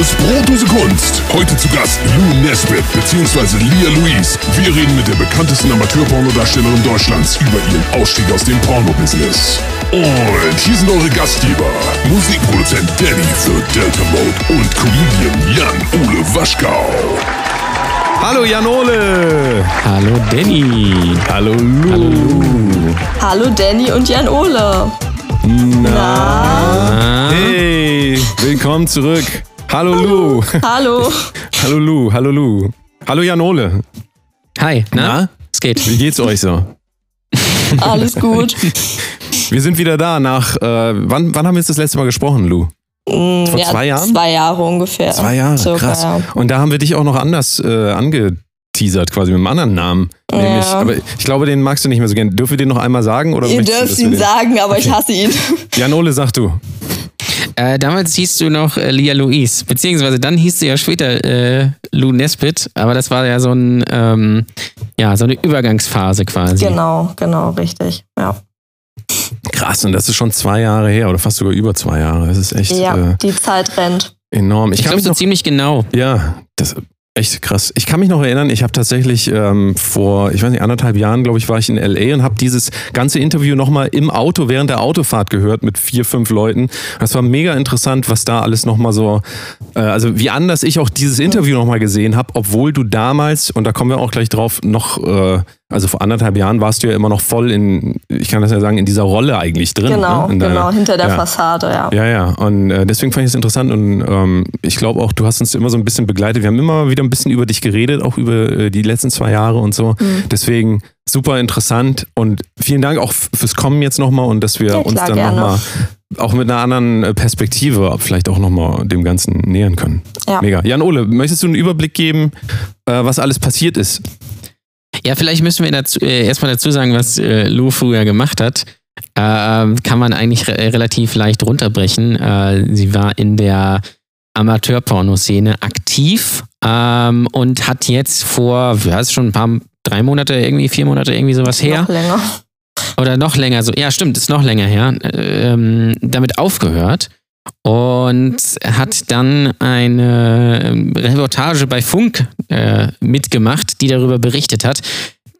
ist Brotdose Kunst. Heute zu Gast Lou Nesbitt bzw. Lia Louise. Wir reden mit der bekanntesten Amateurpornodarstellerin Deutschlands über ihren Ausstieg aus dem Pornobusiness. Und hier sind eure Gastgeber. Musikproduzent Danny für Delta Mode und Comedian Jan-Ole Waschkau. Hallo Jan-Ole. Hallo Danny. Hallo Lou. Hallo Lou. Hallo Danny und Jan Ole. Na? Hey, willkommen zurück. Hallo, Lou. Hallo. Hallo Lou, hallo Lou. Hallo Jan-Ole. Hi, na? Na? Es geht. Wie geht's euch so? Alles gut. Wir sind wieder da nach, äh, wann, wann haben wir jetzt das letzte Mal gesprochen, Lou? Mm, Vor ja, zwei Jahren? Zwei Jahre ungefähr. Zwei Jahre, Circa, krass. Ja. Und da haben wir dich auch noch anders äh, angeteasert, quasi mit einem anderen Namen. Nämlich, Ja. aber ich glaube, den magst du nicht mehr so gerne. Dürfen wir den noch einmal sagen? Oder Ihr dürft ihn sagen, aber ich hasse ihn. Jan-Ole, sag du. Äh, damals hieß du noch äh, Lia Louise, beziehungsweise dann hieß du ja später äh, Lou Nesbitt, aber das war ja so ein, ähm, ja, so eine Übergangsphase quasi. genau, genau, richtig. Ja, Krass, und das ist schon zwei Jahre her oder fast sogar über zwei Jahre. Das ist echt ja äh, die Zeit rennt. enorm. Ich, Ich glaube so ziemlich genau. ja, das echt krass. Ich kann mich noch erinnern, ich habe tatsächlich ähm, vor, ich weiß nicht, anderthalb Jahren, glaube ich, war ich in LA und habe dieses ganze Interview nochmal im Auto während der Autofahrt gehört mit vier, fünf Leuten. Das war mega interessant, was da alles nochmal so, äh, also wie anders ich auch dieses Interview nochmal gesehen habe, obwohl du damals, und da kommen wir auch gleich drauf, noch, äh, also vor anderthalb Jahren warst du ja immer noch voll in, ich kann das ja sagen, in dieser Rolle eigentlich drin. Genau, ne? in deiner- genau, hinter der ja. Fassade, ja. Ja, ja, und äh, deswegen fand ich es interessant und ähm, ich glaube auch, du hast uns immer so ein bisschen begleitet. Wir haben immer wieder ein bisschen über dich geredet, auch über äh, die letzten zwei Jahre und so. Mhm. Deswegen super interessant und vielen Dank auch fürs Kommen jetzt nochmal und dass wir Ja, uns klar, dann gerne. nochmal auch mit einer anderen äh, Perspektive vielleicht auch nochmal dem Ganzen nähern können. Ja. Mega. Jan-Ole, möchtest du einen Überblick geben, äh, was alles passiert ist? Ja, vielleicht müssen wir dazu, äh, erstmal dazu sagen, was äh, Lou früher gemacht hat. Ähm, kann man eigentlich re relativ leicht runterbrechen. Äh, sie war in der Amateurpornoszene aktiv ähm, und hat jetzt vor, ja, ist schon ein paar, drei Monate, irgendwie vier Monate, irgendwie sowas her. Noch länger. oder noch länger so, ja stimmt, ist noch länger her, ähm, damit aufgehört und hat dann eine ähm, Reportage bei Funk äh, mitgemacht, die darüber berichtet hat,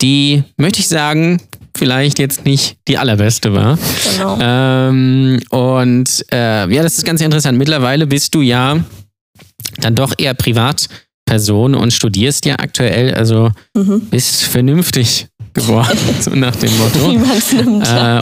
die, möchte ich sagen, vielleicht jetzt nicht die allerbeste war. Genau. Ähm, und äh, ja, das ist ganz interessant. Mittlerweile bist du ja dann doch eher Privatperson und studierst ja aktuell, also Mhm. bist vernünftig geworden, so nach dem Motto. Nimmt. Äh,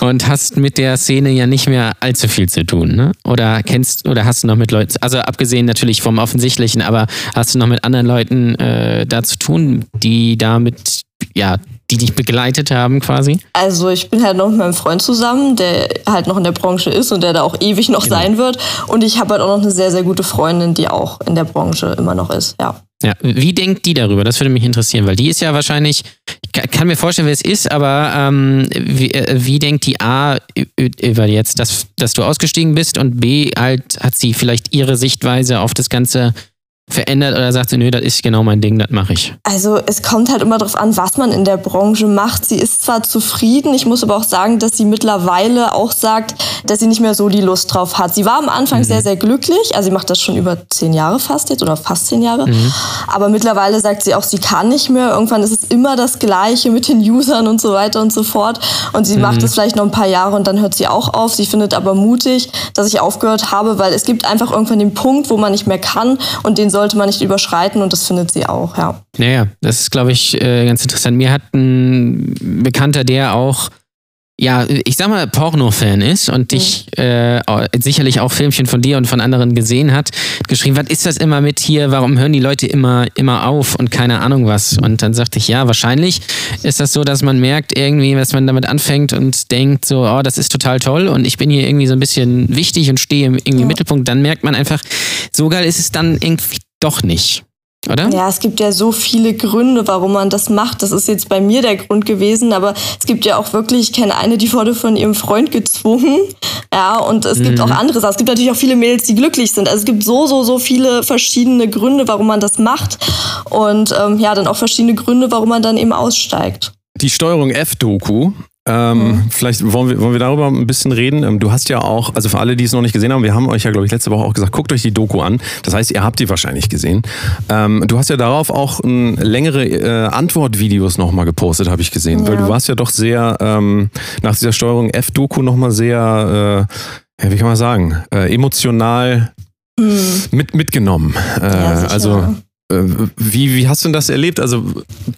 und hast mit der Szene ja nicht mehr allzu viel zu tun, ne? Oder kennst oder hast du noch mit Leuten, also abgesehen natürlich vom Offensichtlichen, aber hast du noch mit anderen Leuten äh, da zu tun, die damit, ja, die dich begleitet haben quasi? Also ich bin halt noch mit meinem Freund zusammen, der halt noch in der Branche ist und der da auch ewig noch Genau. sein wird. Und ich habe halt auch noch eine sehr, sehr gute Freundin, die auch in der Branche immer noch ist, ja. Ja, wie denkt die darüber? Das würde mich interessieren, weil die ist ja wahrscheinlich, ich ka- kann mir vorstellen, wer es ist, aber ähm, wie, äh, wie denkt die A über jetzt, dass, dass du ausgestiegen bist und B halt hat sie vielleicht ihre Sichtweise auf das Ganze verändert oder sagt sie, nö, das ist genau mein Ding, das mache ich. Also es kommt halt immer darauf an, was man in der Branche macht. Sie ist zwar zufrieden, ich muss aber auch sagen, dass sie mittlerweile auch sagt, dass sie nicht mehr so die Lust drauf hat. Sie war am Anfang sehr, sehr glücklich. Also sie macht das schon über zehn Jahre fast jetzt oder fast zehn Jahre. Aber mittlerweile sagt sie auch, sie kann nicht mehr. Irgendwann ist es immer das Gleiche mit den Usern und so weiter und so fort. Und sie macht es vielleicht noch ein paar Jahre und dann hört sie auch auf. Sie findet aber mutig, dass ich aufgehört habe, weil es gibt einfach irgendwann den Punkt, wo man nicht mehr kann und den sollte man nicht überschreiten und das findet sie auch, ja. Naja, das ist, glaube ich, äh, ganz interessant. Mir hat ein Bekannter, der auch, ja, ich sag mal, Porno-Fan ist und dich äh, sicherlich auch Filmchen von dir und von anderen gesehen hat, geschrieben, was ist das immer mit hier, warum hören die Leute immer, immer auf und keine Ahnung was? Und dann sagte ich, ja, wahrscheinlich ist das so, dass man merkt irgendwie, dass man damit anfängt und denkt so, oh, das ist total toll und ich bin hier irgendwie so ein bisschen wichtig und stehe im irgendwie im Mittelpunkt, dann merkt man einfach, so geil ist es dann irgendwie doch nicht. Oder? Ja, es gibt ja so viele Gründe, warum man das macht. Das ist jetzt bei mir der Grund gewesen, aber es gibt ja auch wirklich, ich kenne eine, die wurde von ihrem Freund gezwungen. Ja, und es gibt auch andere Sachen. Es gibt natürlich auch viele Mädels, die glücklich sind. Also es gibt so, so, so viele verschiedene Gründe, warum man das macht. Und ähm, ja, dann auch verschiedene Gründe, warum man dann eben aussteigt. Die Steuerung F-Doku Ähm, mhm. Vielleicht wollen wir, wollen wir darüber ein bisschen reden. Ähm, du hast ja auch, also für alle, die es noch nicht gesehen haben, wir haben euch ja, glaube ich, letzte Woche auch gesagt, guckt euch die Doku an. Das heißt, ihr habt die wahrscheinlich gesehen. Ähm, du hast ja darauf auch ein, längere äh, Antwortvideos nochmal gepostet, habe ich gesehen. Ja. Weil du warst ja doch sehr, ähm, nach dieser Steuerung F-Doku nochmal sehr, äh, ja, wie kann man sagen, äh, emotional mhm. mit, mitgenommen. Äh, ja, also wie, wie hast du denn das erlebt? Also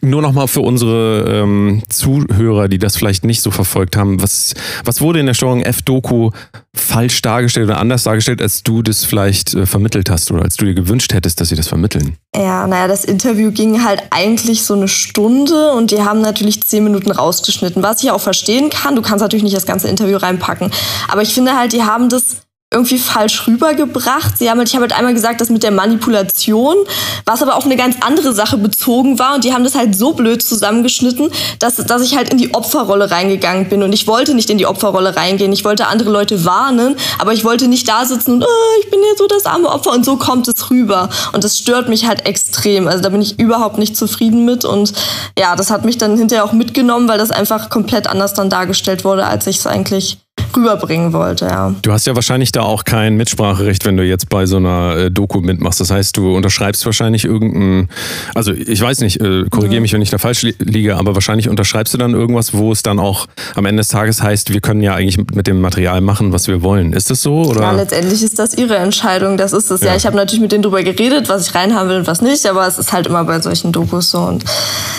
nur nochmal für unsere ähm, Zuhörer, die das vielleicht nicht so verfolgt haben. Was, was wurde in der Steuerung F-Doku falsch dargestellt oder anders dargestellt, als du das vielleicht äh, vermittelt hast oder als du dir gewünscht hättest, dass sie das vermitteln? Ja, naja, das Interview ging halt eigentlich so eine Stunde und die haben natürlich zehn Minuten rausgeschnitten, was ich auch verstehen kann. Du kannst natürlich nicht das ganze Interview reinpacken. Aber ich finde halt, die haben das irgendwie falsch rübergebracht. Sie haben halt, ich habe halt einmal gesagt, das mit der Manipulation, was aber auf eine ganz andere Sache bezogen war und die haben das halt so blöd zusammengeschnitten, dass, dass ich halt in die Opferrolle reingegangen bin und ich wollte nicht in die Opferrolle reingehen. Ich wollte andere Leute warnen, aber ich wollte nicht da sitzen und oh, ich bin jetzt so das arme Opfer und so kommt es rüber und das stört mich halt extrem. Also da bin ich überhaupt nicht zufrieden mit und ja, das hat mich dann hinterher auch mitgenommen, weil das einfach komplett anders dann dargestellt wurde, als ich es eigentlich rüberbringen wollte. Ja. Du hast ja wahrscheinlich da auch kein Mitspracherecht, wenn du jetzt bei so einer äh, Doku mitmachst. Das heißt, du unterschreibst wahrscheinlich irgendein, also ich weiß nicht, äh, korrigiere mhm. mich, wenn ich da falsch li liege, aber wahrscheinlich unterschreibst du dann irgendwas, wo es dann auch am Ende des Tages heißt, wir können ja eigentlich mit dem Material machen, was wir wollen. Ist das so? Oder? Ja, letztendlich ist das ihre Entscheidung. Das ist es. Ja, ja ich habe natürlich mit denen drüber geredet, was ich reinhaben will und was nicht, aber es ist halt immer bei solchen Dokus so. Und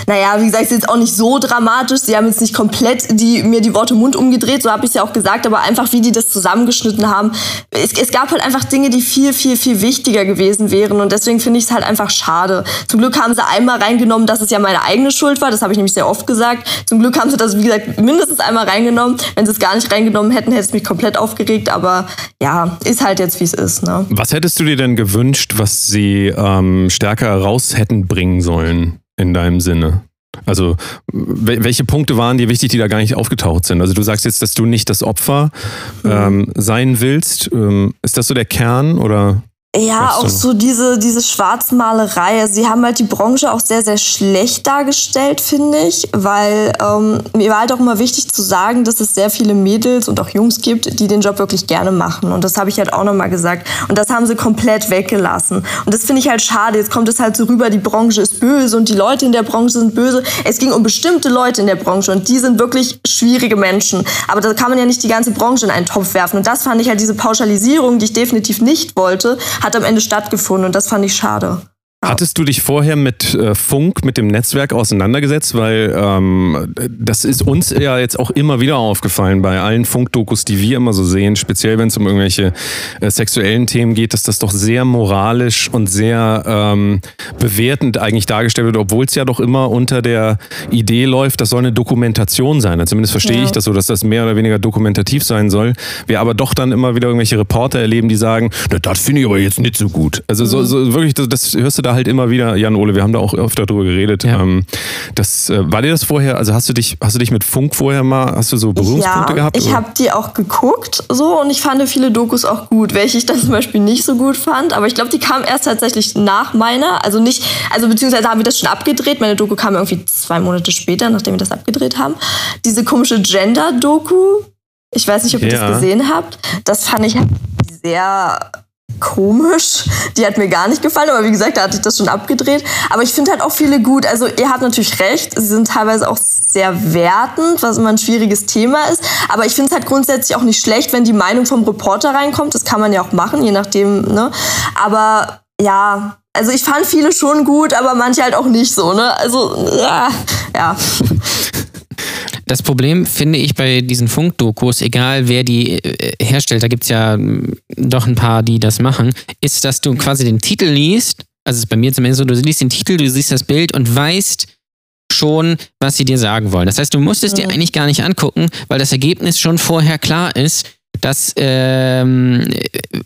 naja, wie gesagt, es ist jetzt auch nicht so dramatisch. Sie haben jetzt nicht komplett die, mir die Worte Mund umgedreht, so habe ich es ja auch gesagt gesagt, aber einfach wie die das zusammengeschnitten haben. Es, es gab halt einfach Dinge, die viel, viel, viel wichtiger gewesen wären und deswegen finde ich es halt einfach schade. Zum Glück haben sie einmal reingenommen, dass es ja meine eigene Schuld war, das habe ich nämlich sehr oft gesagt. Zum Glück haben sie das, wie gesagt, mindestens einmal reingenommen. Wenn sie es gar nicht reingenommen hätten, hätte es mich komplett aufgeregt, aber ja, ist halt jetzt, wie es ist. Ne? Was hättest du dir denn gewünscht, was sie ähm, stärker raus hätten bringen sollen in deinem Sinne? Also welche Punkte waren dir wichtig, die da gar nicht aufgetaucht sind? Also du sagst jetzt, dass du nicht das Opfer ähm, sein willst. Ähm, ist das so der Kern oder? Ja, auch so diese, diese Schwarzmalerei. Also sie haben halt die Branche auch sehr, sehr schlecht dargestellt, finde ich, weil ähm, mir war halt auch immer wichtig zu sagen, dass es sehr viele Mädels und auch Jungs gibt, die den Job wirklich gerne machen. Und das habe ich halt auch nochmal gesagt. Und das haben sie komplett weggelassen. Und das finde ich halt schade. Jetzt kommt es halt so rüber, die Branche ist böse und die Leute in der Branche sind böse. Es ging um bestimmte Leute in der Branche und die sind wirklich schwierige Menschen. Aber da kann man ja nicht die ganze Branche in einen Topf werfen. Und das fand ich halt diese Pauschalisierung, die ich definitiv nicht wollte, hat am Ende stattgefunden und das fand ich schade. Hattest du dich vorher mit äh, Funk, mit dem Netzwerk auseinandergesetzt? Weil ähm, das ist uns ja jetzt auch immer wieder aufgefallen bei allen Funkdokus, die wir immer so sehen, speziell wenn es um irgendwelche äh, sexuellen Themen geht, dass das doch sehr moralisch und sehr ähm, bewertend eigentlich dargestellt wird, obwohl es ja doch immer unter der Idee läuft, das soll eine Dokumentation sein. Zumindest verstehe ja. ich das so, dass das mehr oder weniger dokumentativ sein soll. Wir aber doch dann immer wieder irgendwelche Reporter erleben, die sagen, das finde ich aber jetzt nicht so gut. Also so, so wirklich, das, das hörst du da halt immer wieder, Jan Ole, wir haben da auch öfter drüber geredet. Ja. Ähm, das, äh, war dir das vorher, also hast du dich, hast du dich mit Funk vorher mal, hast du so Berührungspunkte ja, gehabt? Ich habe die auch geguckt so und ich fand viele Dokus auch gut, welche ich dann zum Beispiel nicht so gut fand. Aber ich glaube, die kamen erst tatsächlich nach meiner. Also nicht, also beziehungsweise haben wir das schon abgedreht. Meine Doku kam irgendwie zwei Monate später, nachdem wir das abgedreht haben. Diese komische Gender-Doku. Ich weiß nicht, ob ihr ja. das gesehen habt. Das fand ich sehr komisch. Die hat mir gar nicht gefallen, aber wie gesagt, da hatte ich das schon abgedreht. Aber ich finde halt auch viele gut. Also ihr habt natürlich recht, sie sind teilweise auch sehr wertend, was immer ein schwieriges Thema ist. Aber ich finde es halt grundsätzlich auch nicht schlecht, wenn die Meinung vom Reporter reinkommt. Das kann man ja auch machen, je nachdem. Ne? Aber ja, also ich fand viele schon gut, aber manche halt auch nicht so. Ne? Also ja. ja. Das Problem finde ich bei diesen Funkdokus, egal wer die äh, herstellt, da gibt es ja mm, doch ein paar, die das machen, ist, dass du quasi den Titel liest, also es ist bei mir zumindest so, du liest den Titel, du siehst das Bild und weißt schon, was sie dir sagen wollen. Das heißt, du musst es dir eigentlich gar nicht angucken, weil das Ergebnis schon vorher klar ist das, ähm,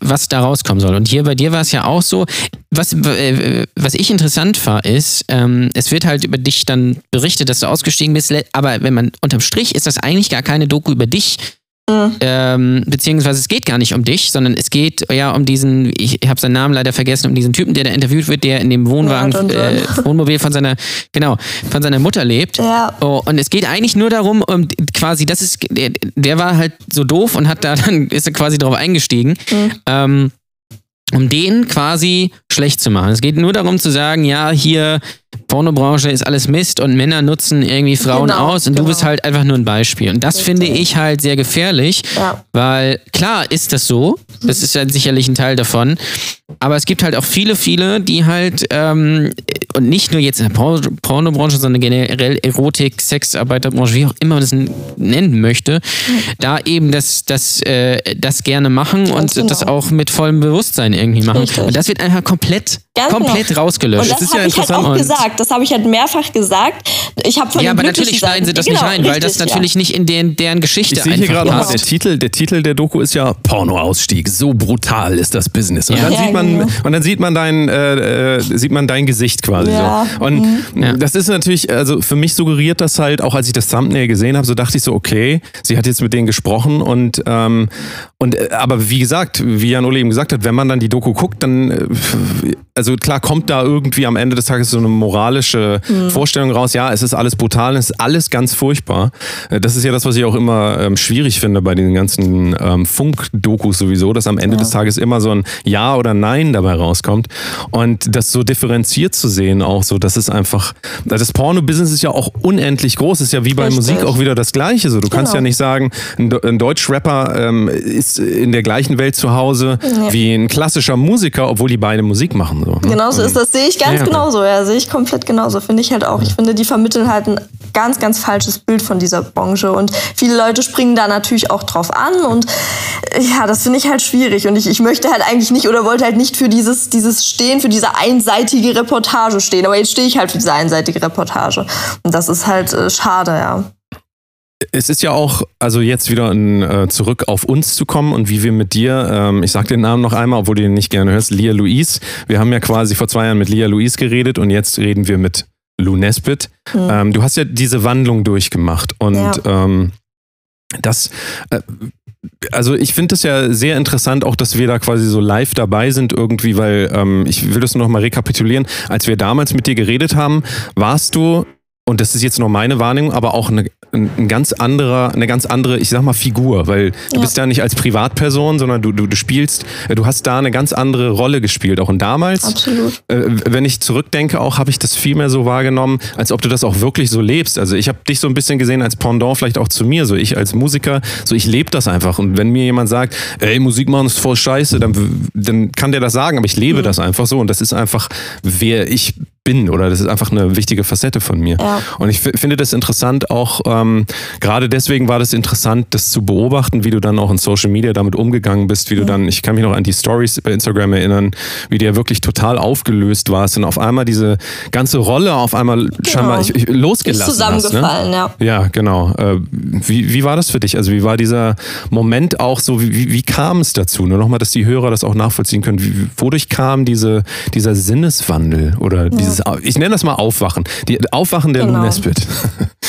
was da rauskommen soll. Und hier bei dir war es ja auch so, was, äh, was ich interessant war, ist, ähm, es wird halt über dich dann berichtet, dass du ausgestiegen bist, aber wenn man unterm Strich ist das eigentlich gar keine Doku über dich, Mhm. Ähm, beziehungsweise es geht gar nicht um dich, sondern es geht ja um diesen, ich habe seinen Namen leider vergessen, um diesen Typen, der da interviewt wird, der in dem Wohnwagen, ja, äh, Wohnmobil von seiner, genau, von seiner Mutter lebt. Ja. Oh, und es geht eigentlich nur darum, um quasi, das ist, der, der war halt so doof und hat da dann, ist er quasi drauf eingestiegen. Mhm. Ähm, um den quasi schlecht zu machen. Es geht nur darum zu sagen, ja, hier Pornobranche ist alles Mist und Männer nutzen irgendwie Frauen genau, aus und genau. du bist halt einfach nur ein Beispiel. Und das Richtig. finde ich halt sehr gefährlich, ja. weil klar ist das so, das ist ja sicherlich ein Teil davon, aber es gibt halt auch viele, viele, die halt, ähm, und nicht nur jetzt in der Por Pornobranche, sondern generell Erotik, Sexarbeiterbranche, wie auch immer man das nennen möchte, da eben das, das, äh, das gerne machen und genau. das auch mit vollem Bewusstsein irgendwie machen. Richtig. Und das wird einfach komplett, Ganz komplett genau. rausgelöscht. Und das, das ist ja interessant. Halt auch gesagt. Das habe ich halt mehrfach gesagt. Ich habe von Ja, aber natürlich schneiden sie das genau, nicht rein, richtig, weil das natürlich ja. nicht in den, deren Geschichte ich sehe hier gerade mal, der Titel, der Titel der Doku ist ja Pornoausstieg. So brutal ist das Business. Und ja. dann ja, sieht man genau. und dann sieht man dein äh, äh, sieht man dein Gesicht quasi so. Und mhm. das ist natürlich also für mich suggeriert das halt auch als ich das Thumbnail gesehen habe, so dachte ich so okay, sie hat jetzt mit denen gesprochen und ähm, und äh, aber wie gesagt, wie Jan Ole eben gesagt hat, wenn man dann die Doku guckt, dann äh, also klar kommt da irgendwie am Ende des Tages so eine moralische mhm. Vorstellung raus, ja, es ist alles brutal, es ist alles ganz furchtbar. Äh, das ist ja das, was ich auch immer ähm, schwierig finde bei den ganzen ähm, Funk-Dokus sowieso, dass am Ende ja. des Tages immer so ein Ja oder Nein dabei rauskommt. Und das so differenziert zu sehen, auch so, das ist einfach, das Porno-Business ist ja auch unendlich groß, ist ja wie bei Richtig. Musik auch wieder das Gleiche. So, du genau. kannst ja nicht sagen, ein, ein Deutsch-Rapper ähm, ist in der gleichen Welt zu Hause ja. wie ein klassischer Musiker, obwohl die beide Musik machen. So, ne? Genauso ist das, sehe ich ganz ja, genauso. Ja, sehe ich komplett genauso. Finde ich halt auch. Ich finde, die vermitteln halt ein ganz, ganz falsches Bild von dieser Branche. Und viele Leute springen da natürlich auch drauf an. Und ja, das finde ich halt schwierig. Und ich, ich möchte halt eigentlich nicht oder wollte halt nicht für dieses, dieses Stehen, für diese einseitige Reportage stehen. Aber jetzt stehe ich halt für diese einseitige Reportage. Und das ist halt äh, schade, ja. Es ist ja auch, also jetzt wieder in, äh, zurück auf uns zu kommen und wie wir mit dir, ähm, ich sag den Namen noch einmal, obwohl du den nicht gerne hörst, Lia Louise. Wir haben ja quasi vor zwei Jahren mit Lia Louise geredet und jetzt reden wir mit Lou Nesbitt. Mhm. Ähm, du hast ja diese Wandlung durchgemacht und ja. ähm, das, äh, also ich finde es ja sehr interessant, auch dass wir da quasi so live dabei sind irgendwie, weil ähm, ich will das nur noch mal rekapitulieren. Als wir damals mit dir geredet haben, warst du und das ist jetzt nur meine Wahrnehmung, aber auch eine, ein ganz anderer, eine ganz andere, ich sag mal, Figur, weil du ja. bist ja nicht als Privatperson, sondern du, du, du spielst, du hast da eine ganz andere Rolle gespielt, auch und damals. Absolut. Äh, wenn ich zurückdenke, auch habe ich das viel mehr so wahrgenommen, als ob du das auch wirklich so lebst. Also ich habe dich so ein bisschen gesehen als Pendant vielleicht auch zu mir, so ich als Musiker, so ich lebe das einfach. Und wenn mir jemand sagt, ey, Musik machen ist voll scheiße, dann, dann kann der das sagen, aber ich lebe mhm. das einfach so und das ist einfach, wer ich bin oder das ist einfach eine wichtige Facette von mir. Ja. Und ich finde das interessant auch, ähm, gerade deswegen war das interessant, das zu beobachten, wie du dann auch in Social Media damit umgegangen bist, wie du dann, ich kann mich noch an die Stories bei Instagram erinnern, wie du ja wirklich total aufgelöst warst und auf einmal diese ganze Rolle auf einmal genau. scheinbar ich, ich, losgelassen ist zusammengefallen, hast, ne? ja. Ja, genau. Äh, wie, wie war das für dich? Also wie war dieser Moment auch so, wie, wie, wie kam es dazu? Nur nochmal, dass die Hörer das auch nachvollziehen können. Wie, wodurch kam diese, dieser Sinneswandel oder ja. dieses dieses, ich nenne das mal Aufwachen. Die Aufwachen der genau. Lou Nesbitt.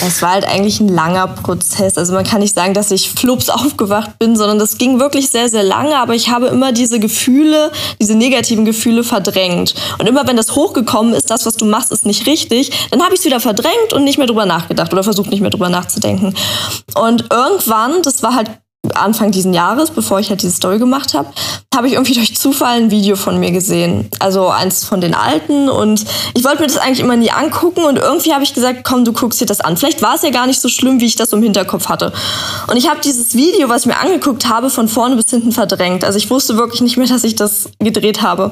Es war halt eigentlich ein langer Prozess. Also man kann nicht sagen, dass ich flups aufgewacht bin, sondern das ging wirklich sehr, sehr lange. Aber ich habe immer diese Gefühle, diese negativen Gefühle verdrängt. Und immer wenn das hochgekommen ist, das, was du machst, ist nicht richtig, dann habe ich es wieder verdrängt und nicht mehr drüber nachgedacht oder versucht nicht mehr drüber nachzudenken. Und irgendwann, das war halt Anfang diesen Jahres, bevor ich halt diese Story gemacht habe, habe ich irgendwie durch Zufall ein Video von mir gesehen. Also eins von den alten und ich wollte mir das eigentlich immer nie angucken und irgendwie habe ich gesagt, komm, du guckst dir das an. Vielleicht war es ja gar nicht so schlimm, wie ich das im Hinterkopf hatte. Und ich habe dieses Video, was ich mir angeguckt habe, von vorne bis hinten verdrängt. Also ich wusste wirklich nicht mehr, dass ich das gedreht habe.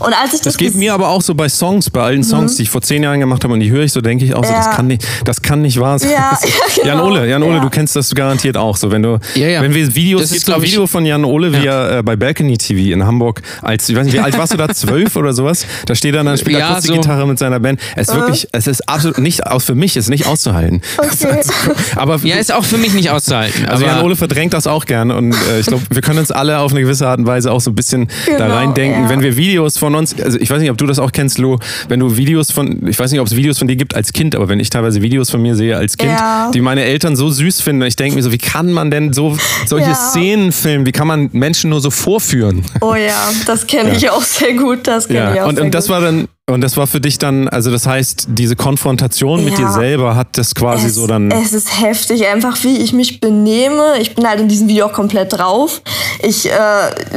Und als ich das, das geht mir aber auch so bei Songs, bei allen Songs, mhm. die ich vor zehn Jahren gemacht habe und die höre ich so, denke ich auch so, ja. das kann nicht, das kann nicht wahr sein. Ja, ja, genau. Jan Ole, Jan Ole, ja. du kennst das garantiert auch so, wenn du, wenn wir Videos, das gibt ein Video von Jan Ole, wie er äh, bei Balcony TV in Hamburg, als, ich weiß nicht, wie alt warst du da, zwölf oder sowas? Da steht er dann, spielt ja, Akustikgitarre so. mit seiner Band. Es ist uh. wirklich, es ist absolut nicht, aus, für mich ist nicht auszuhalten. Okay. aber ja, ist auch für mich nicht auszuhalten. Also Jan Ole verdrängt das auch gerne und äh, ich glaube, wir können uns alle auf eine gewisse Art und Weise auch so ein bisschen genau, da reindenken, wenn wir Videos von von uns, also ich weiß nicht, ob du das auch kennst, Lo, wenn du Videos von, ich weiß nicht, ob es Videos von dir gibt als Kind, aber wenn ich teilweise Videos von mir sehe als Kind, Ja. die meine Eltern so süß finden, ich denke mir so, wie kann man denn so solche Ja. Szenen filmen? Wie kann man Menschen nur so vorführen? Oh ja, das kenne ich auch sehr gut. Das kenne ich Ja, auch und, sehr und das gut. war dann, und das war für dich dann, also das heißt, diese Konfrontation mit Ja. dir selber hat das quasi es, so dann. es ist heftig, einfach wie ich mich benehme. Ich bin halt in diesem Video auch komplett drauf. Ich, äh,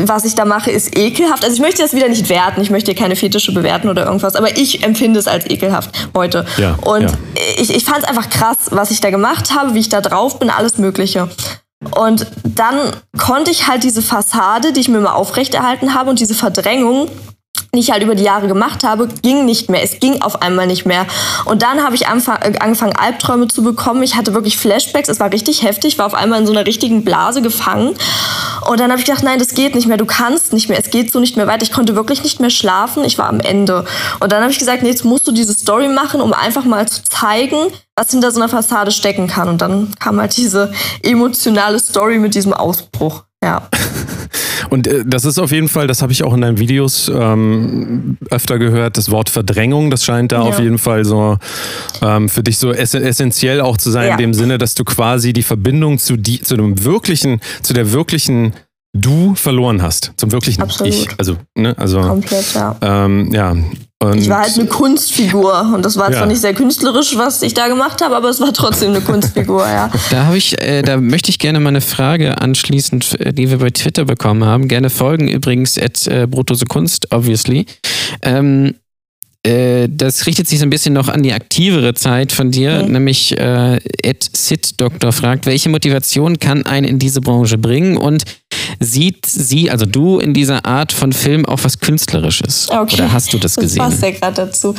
was ich da mache, ist ekelhaft. Also ich möchte das wieder nicht werten. Ich möchte hier keine Fetische bewerten oder irgendwas. Aber ich empfinde es als ekelhaft heute. Ja, Und ja. ich, ich fand es einfach krass, was ich da gemacht habe, wie ich da drauf bin, alles Mögliche. Und dann konnte ich halt diese Fassade, die ich mir mal aufrechterhalten habe und diese Verdrängung, die ich halt über die Jahre gemacht habe, ging nicht mehr. Es ging auf einmal nicht mehr. Und dann habe ich äh, angefangen, Albträume zu bekommen. Ich hatte wirklich Flashbacks. Es war richtig heftig. War auf einmal in so einer richtigen Blase gefangen. Und dann habe ich gedacht, nein, das geht nicht mehr. Du kannst nicht mehr. Es geht so nicht mehr weiter. Ich konnte wirklich nicht mehr schlafen. Ich war am Ende. Und dann habe ich gesagt, nee, jetzt musst du diese Story machen, um einfach mal zu zeigen, was hinter so einer Fassade stecken kann. Und dann kam halt diese emotionale Story mit diesem Ausbruch. Ja. Und äh, das ist auf jeden Fall, das habe ich auch in deinen Videos ähm, öfter gehört, das Wort Verdrängung, das scheint da Ja. auf jeden Fall so ähm, für dich so ess essentiell auch zu sein, Ja. in dem Sinne, dass du quasi die Verbindung zu, die, zu dem wirklichen, zu der wirklichen Du verloren hast, zum wirklichen Absolut. Ich. Also, ne, also Komplett, ja. ähm, ja. Und Ich war halt eine Kunstfigur und das war Ja. zwar nicht sehr künstlerisch, was ich da gemacht habe, aber es war trotzdem eine Kunstfigur, ja. Da habe ich, äh, da möchte ich gerne mal eine Frage anschließend, äh, die wir bei Twitter bekommen haben. Gerne folgen übrigens at äh, Brotose Kunst, obviously. Ähm, äh, das richtet sich so ein bisschen noch an die aktivere Zeit von dir, Mhm. nämlich äh, Ed Sid Doktor fragt, welche Motivation kann einen in diese Branche bringen und sieht sie, also du, in dieser Art von Film auch was Künstlerisches? Okay. Oder hast du das gesehen? Das passt ja gerade dazu.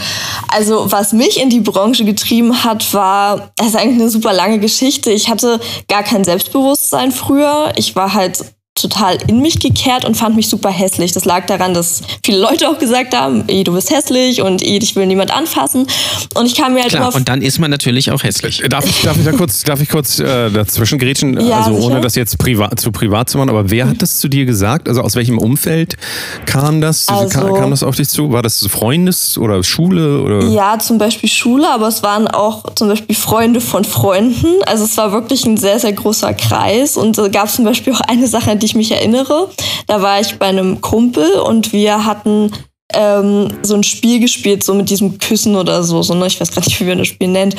Also, was mich in die Branche getrieben hat, war, das ist eigentlich eine super lange Geschichte. Ich hatte gar kein Selbstbewusstsein früher. Ich war halt total in mich gekehrt und fand mich super hässlich. Das lag daran, dass viele Leute auch gesagt haben, ey, du bist hässlich und ey, dich will niemand anfassen. Und ich kam mir halt Klar, immer und dann ist man natürlich auch hässlich. Darf ich, darf ich da kurz, darf ich kurz äh, dazwischen grätschen? Ja, also ohne sicher. das jetzt privat, zu privat zu machen, aber wer hat das zu dir gesagt? Also aus welchem Umfeld kam das? Also- kam, kam das auf dich zu? War das Freundes- oder Schule? Oder? Ja, zum Beispiel Schule, aber es waren auch zum Beispiel Freunde von Freunden. Also es war wirklich ein sehr, sehr großer Kreis. Und da gab es zum Beispiel auch eine Sache, die ich mich erinnere. Da war ich bei einem Kumpel und wir hatten ähm, so ein Spiel gespielt, so mit diesem Küssen oder so. so ne? Ich weiß gar nicht, wie man das Spiel nennt.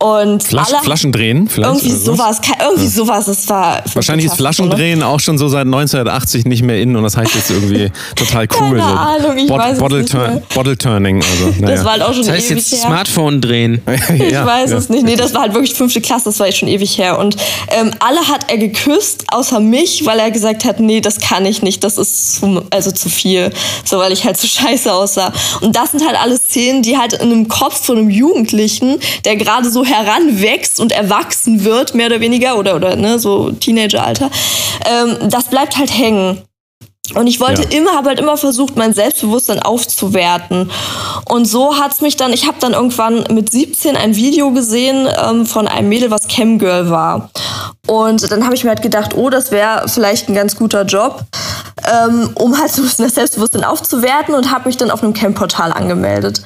Und Flasch, alle, Flaschen drehen vielleicht? irgendwie sowas, irgendwie sowas. Es war Wahrscheinlich ist? Flaschendrehen auch schon so seit 1980 nicht mehr in und das heißt jetzt irgendwie total cool. Keine so Ahnung, ich weiß es Bottle, nicht mehr. Bottle Turning. Also, naja. Das war halt auch schon Das heißt ewig jetzt her. Smartphone drehen. Ich Ja, weiß ja. es nicht. Nee, das war halt wirklich fünfte Klasse, das war jetzt schon ewig her. Und ähm, alle hat er geküsst, außer mich, weil er gesagt hat, nee, das kann ich nicht, das ist zu, also zu viel. So, weil ich halt so scheiße aussah. Und das sind halt alles Szenen, die halt in einem Kopf von einem Jugendlichen, der gerade so heranwächst und erwachsen wird, mehr oder weniger, oder, oder ne, so Teenageralter, ähm, das bleibt halt hängen. Und ich wollte Ja. immer, habe halt immer versucht, mein Selbstbewusstsein aufzuwerten. Und so hat's mich dann, ich habe dann irgendwann mit 17 ein Video gesehen ähm, von einem Mädel, was Camgirl war. Und dann habe ich mir halt gedacht, oh, das wäre vielleicht ein ganz guter Job, ähm, um halt so ein bisschen das Selbstbewusstsein aufzuwerten und habe mich dann auf einem Camp-Portal angemeldet.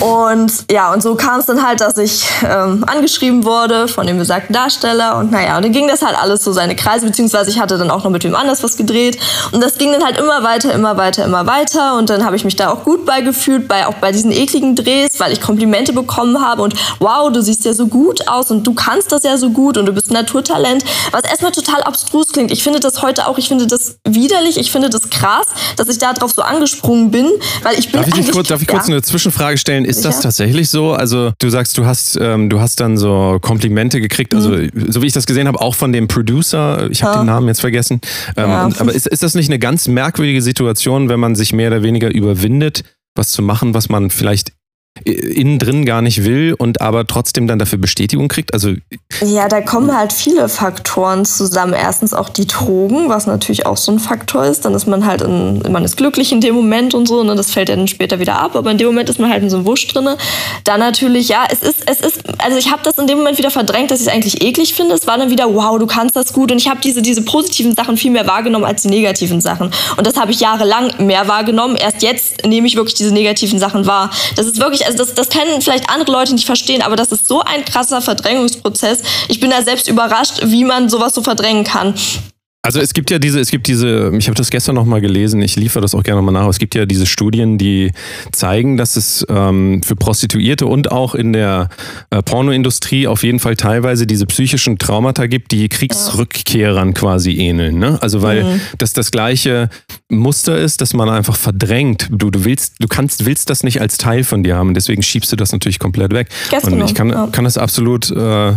Und ja, und so kam es dann halt, dass ich ähm, angeschrieben wurde von dem besagten Darsteller. Und naja, und dann ging das halt alles so seine Kreise, beziehungsweise ich hatte dann auch noch mit wem anders was gedreht. Und das ging dann halt immer weiter, immer weiter, immer weiter. Und dann habe ich mich da auch gut beigefühlt, bei, auch bei diesen ekligen Drehs, weil ich Komplimente bekommen habe. Und wow, du siehst ja so gut aus und du kannst das ja so gut und du bist ein Naturtalent. Was erstmal total abstrus klingt. Ich finde das heute auch, ich finde das widerlich, ich finde das krass, dass ich da drauf so angesprungen bin, weil ich bin Darf ich, kurz, darf ich kurz ja. eine Zwischenfrage stellen? Ist das Sicher. tatsächlich so? Also du sagst, du hast, ähm, du hast dann so Komplimente gekriegt, also Mhm. so wie ich das gesehen habe, auch von dem Producer. Ich habe den Namen jetzt vergessen. Ähm, Ja. und, aber ist, ist das nicht eine ganz merkwürdige Situation, wenn man sich mehr oder weniger überwindet, was zu machen, was man vielleicht innen drin gar nicht will und aber trotzdem dann dafür Bestätigung kriegt? Also ja, da kommen halt viele Faktoren zusammen. Erstens auch die Drogen, was natürlich auch so ein Faktor ist. Dann ist man halt in, man ist glücklich in dem Moment und so, ne? das fällt dann später wieder ab, aber in dem Moment ist man halt in so einem Wusch drinne. Dann natürlich, ja, es ist, es ist, also ich habe das in dem Moment wieder verdrängt, dass ich es eigentlich eklig finde. Es war dann wieder, wow, du kannst das gut und ich habe diese, diese positiven Sachen viel mehr wahrgenommen als die negativen Sachen. Und das habe ich jahrelang mehr wahrgenommen. Erst jetzt nehme ich wirklich diese negativen Sachen wahr. Das ist wirklich, also das, das können vielleicht andere Leute nicht verstehen, aber das ist so ein krasser Verdrängungsprozess. Ich bin da selbst überrascht, wie man sowas so verdrängen kann. Also es gibt ja diese, es gibt diese, ich habe das gestern nochmal gelesen, ich liefere das auch gerne nochmal nach, es gibt ja diese Studien, die zeigen, dass es ähm, für Prostituierte und auch in der äh, Pornoindustrie auf jeden Fall teilweise diese psychischen Traumata gibt, die Kriegsrückkehrern quasi ähneln. Ne? Also weil mhm. das das gleiche Muster ist, dass man einfach verdrängt. Du, du willst, du kannst, willst das nicht als Teil von dir haben, deswegen schiebst du das natürlich komplett weg. Gestern und ich kann, kann das absolut äh,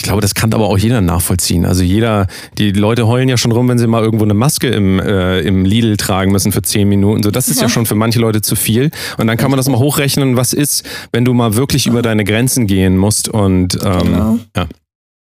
ich glaube, das kann aber auch jeder nachvollziehen. Also jeder, die Leute heulen ja schon rum, wenn sie mal irgendwo eine Maske im, äh, im Lidl tragen müssen für zehn Minuten. So, das ist ja. ja schon für manche Leute zu viel. Und dann kann man das mal hochrechnen, was ist, wenn du mal wirklich über deine Grenzen gehen musst. Und ähm, genau. ja.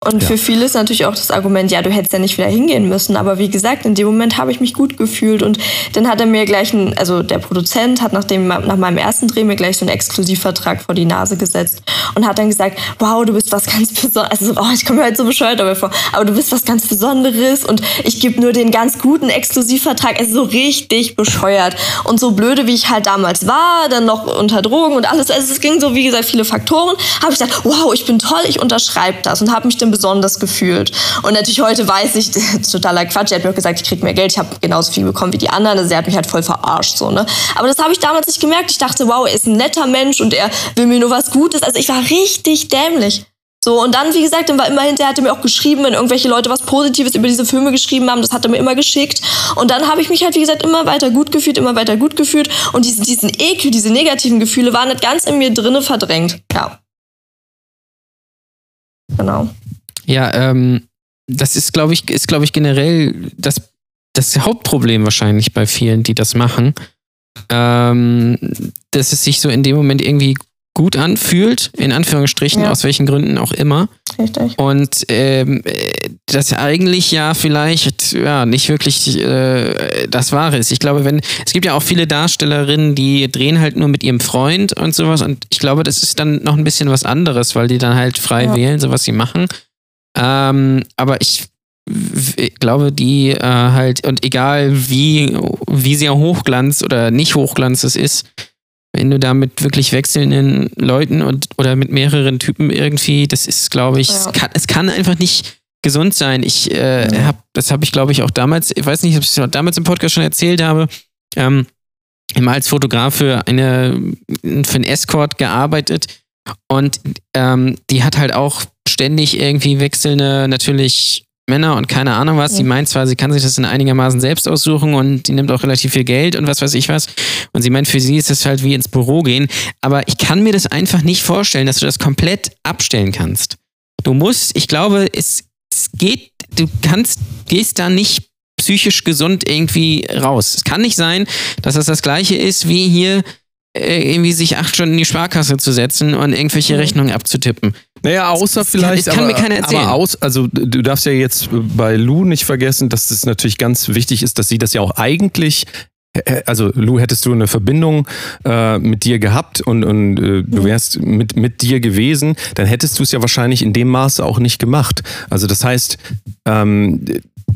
Und ja. für viele ist natürlich auch das Argument, ja, du hättest ja nicht wieder hingehen müssen. Aber wie gesagt, in dem Moment habe ich mich gut gefühlt. Und dann hat er mir gleich, ein, also der Produzent hat nach, dem, nach meinem ersten Dreh mir gleich so einen Exklusivvertrag vor die Nase gesetzt und hat dann gesagt, wow, du bist was ganz Besonderes. Also, oh, ich komme mir halt so bescheuert dabei vor. Aber du bist was ganz Besonderes und ich gebe nur den ganz guten Exklusivvertrag. Es ist so richtig bescheuert. Und so blöde, wie ich halt damals war, dann noch unter Drogen und alles. Also es ging so, wie gesagt, viele Faktoren. Habe ich gedacht, wow, ich bin toll, ich unterschreibe das und habe mich dann bisschen besonders gefühlt. Und natürlich heute weiß ich, totaler Quatsch. Er hat mir auch gesagt, ich krieg mehr Geld, ich habe genauso viel bekommen wie die anderen. Also er hat mich halt voll verarscht. So, ne? Aber das habe ich damals nicht gemerkt. Ich dachte, wow, er ist ein netter Mensch und er will mir nur was Gutes. Also ich war richtig dämlich. So, und dann, wie gesagt, dann war immer hinterher, hat er mir auch geschrieben, wenn irgendwelche Leute was Positives über diese Filme geschrieben haben, das hat er mir immer geschickt. Und dann habe ich mich halt, wie gesagt, immer weiter gut gefühlt, immer weiter gut gefühlt. Und diesen, diesen Ekel, diese negativen Gefühle waren nicht ganz in mir drinne verdrängt. Ja. Genau. Ja, ähm, das ist, glaube ich, ist, glaube ich, generell das, das Hauptproblem wahrscheinlich bei vielen, die das machen. Ähm, dass es sich so in dem Moment irgendwie gut anfühlt, in Anführungsstrichen, ja. aus welchen Gründen auch immer. Richtig. Und ähm, das eigentlich ja vielleicht ja nicht wirklich äh, das Wahre ist. Ich glaube, wenn es gibt ja auch viele Darstellerinnen, die drehen halt nur mit ihrem Freund und sowas. Und ich glaube, das ist dann noch ein bisschen was anderes, weil die dann halt frei ja. wählen, so was sie machen. Ähm, aber ich glaube, die äh, halt, und egal wie, wie sehr Hochglanz oder nicht Hochglanz es ist, wenn du da mit wirklich wechselnden Leuten und oder mit mehreren Typen irgendwie, das ist, glaube ich, ja. es, kann, es kann einfach nicht gesund sein. Ich äh, ja. habe, das habe ich, glaube ich, auch damals, ich weiß nicht, ob ich es damals im Podcast schon erzählt habe, ähm, immer als Fotograf für eine für einen Escort gearbeitet und ähm, die hat halt auch ständig irgendwie wechselnde, natürlich Männer und keine Ahnung was. Sie meint zwar, sie kann sich das in einigermaßen selbst aussuchen und die nimmt auch relativ viel Geld und was weiß ich was. Und sie meint, für sie ist das halt wie ins Büro gehen. Aber ich kann mir das einfach nicht vorstellen, dass du das komplett abstellen kannst. Du musst, ich glaube, es, es geht, du kannst, gehst da nicht psychisch gesund irgendwie raus. Es kann nicht sein, dass das das gleiche ist wie hier äh, irgendwie sich acht Stunden in die Sparkasse zu setzen und irgendwelche mhm. Rechnungen abzutippen. Naja, außer das vielleicht. Kann, das kann aber, mir keiner erzählen. Aber aus, also du darfst ja jetzt bei Lou nicht vergessen, dass es natürlich ganz wichtig ist, dass sie das ja auch eigentlich also Lou, hättest du eine Verbindung äh, mit dir gehabt und, und äh, du wärst mit, mit dir gewesen, dann hättest du es ja wahrscheinlich in dem Maße auch nicht gemacht. Also das heißt, ähm,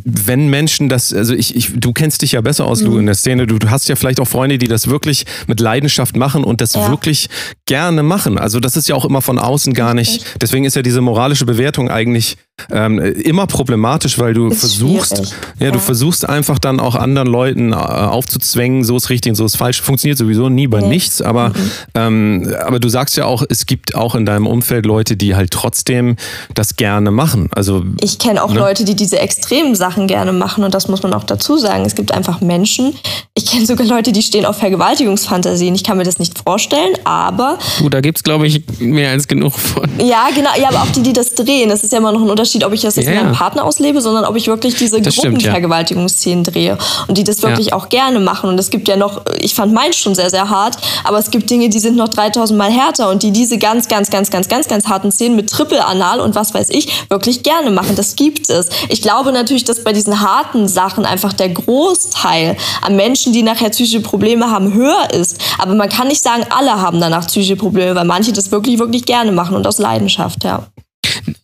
wenn Menschen das, also ich, ich, du kennst dich ja besser aus, mhm. Lou, in der Szene, du, du, hast ja vielleicht auch Freunde, die das wirklich mit Leidenschaft machen und das ja. wirklich gerne machen. Also das ist ja auch immer von außen gar nicht, deswegen ist ja diese moralische Bewertung eigentlich ähm, immer problematisch, weil du ist versuchst, ja, ja, du versuchst einfach dann auch anderen Leuten äh, aufzuzwängen, so ist richtig und so ist falsch. Funktioniert sowieso nie bei nee. nichts, aber, mhm. ähm, aber du sagst ja auch, es gibt auch in deinem Umfeld Leute, die halt trotzdem das gerne machen. Also ich kenne auch ne? Leute, die diese extremen Sachen gerne machen und das muss man auch dazu sagen. Es gibt einfach Menschen. Ich kenne sogar Leute, die stehen auf Vergewaltigungsfantasien. Ich kann mir das nicht vorstellen, aber gut, da gibt es glaube ich mehr als genug von. Ja, genau. Ja, aber auch die, die das drehen. Das ist ja immer noch ein Unterschied ob ich das jetzt Ja, mit meinem. Partner auslebe, sondern ob ich wirklich diese stimmt, ja. Gruppenvergewaltigungsszenen drehe und die das wirklich Ja. auch gerne machen. Und es gibt ja noch, ich fand meins schon sehr, sehr hart, aber es gibt Dinge, die sind noch 3000 Mal härter und die diese ganz, ganz, ganz, ganz, ganz, ganz harten Szenen mit Triple-Anal und was weiß ich wirklich gerne machen. Das gibt es. Ich glaube natürlich, dass bei diesen harten Sachen einfach der Großteil an Menschen, die nachher psychische Probleme haben, höher ist. Aber man kann nicht sagen, alle haben danach psychische Probleme, weil manche das wirklich, wirklich gerne machen und aus Leidenschaft, ja.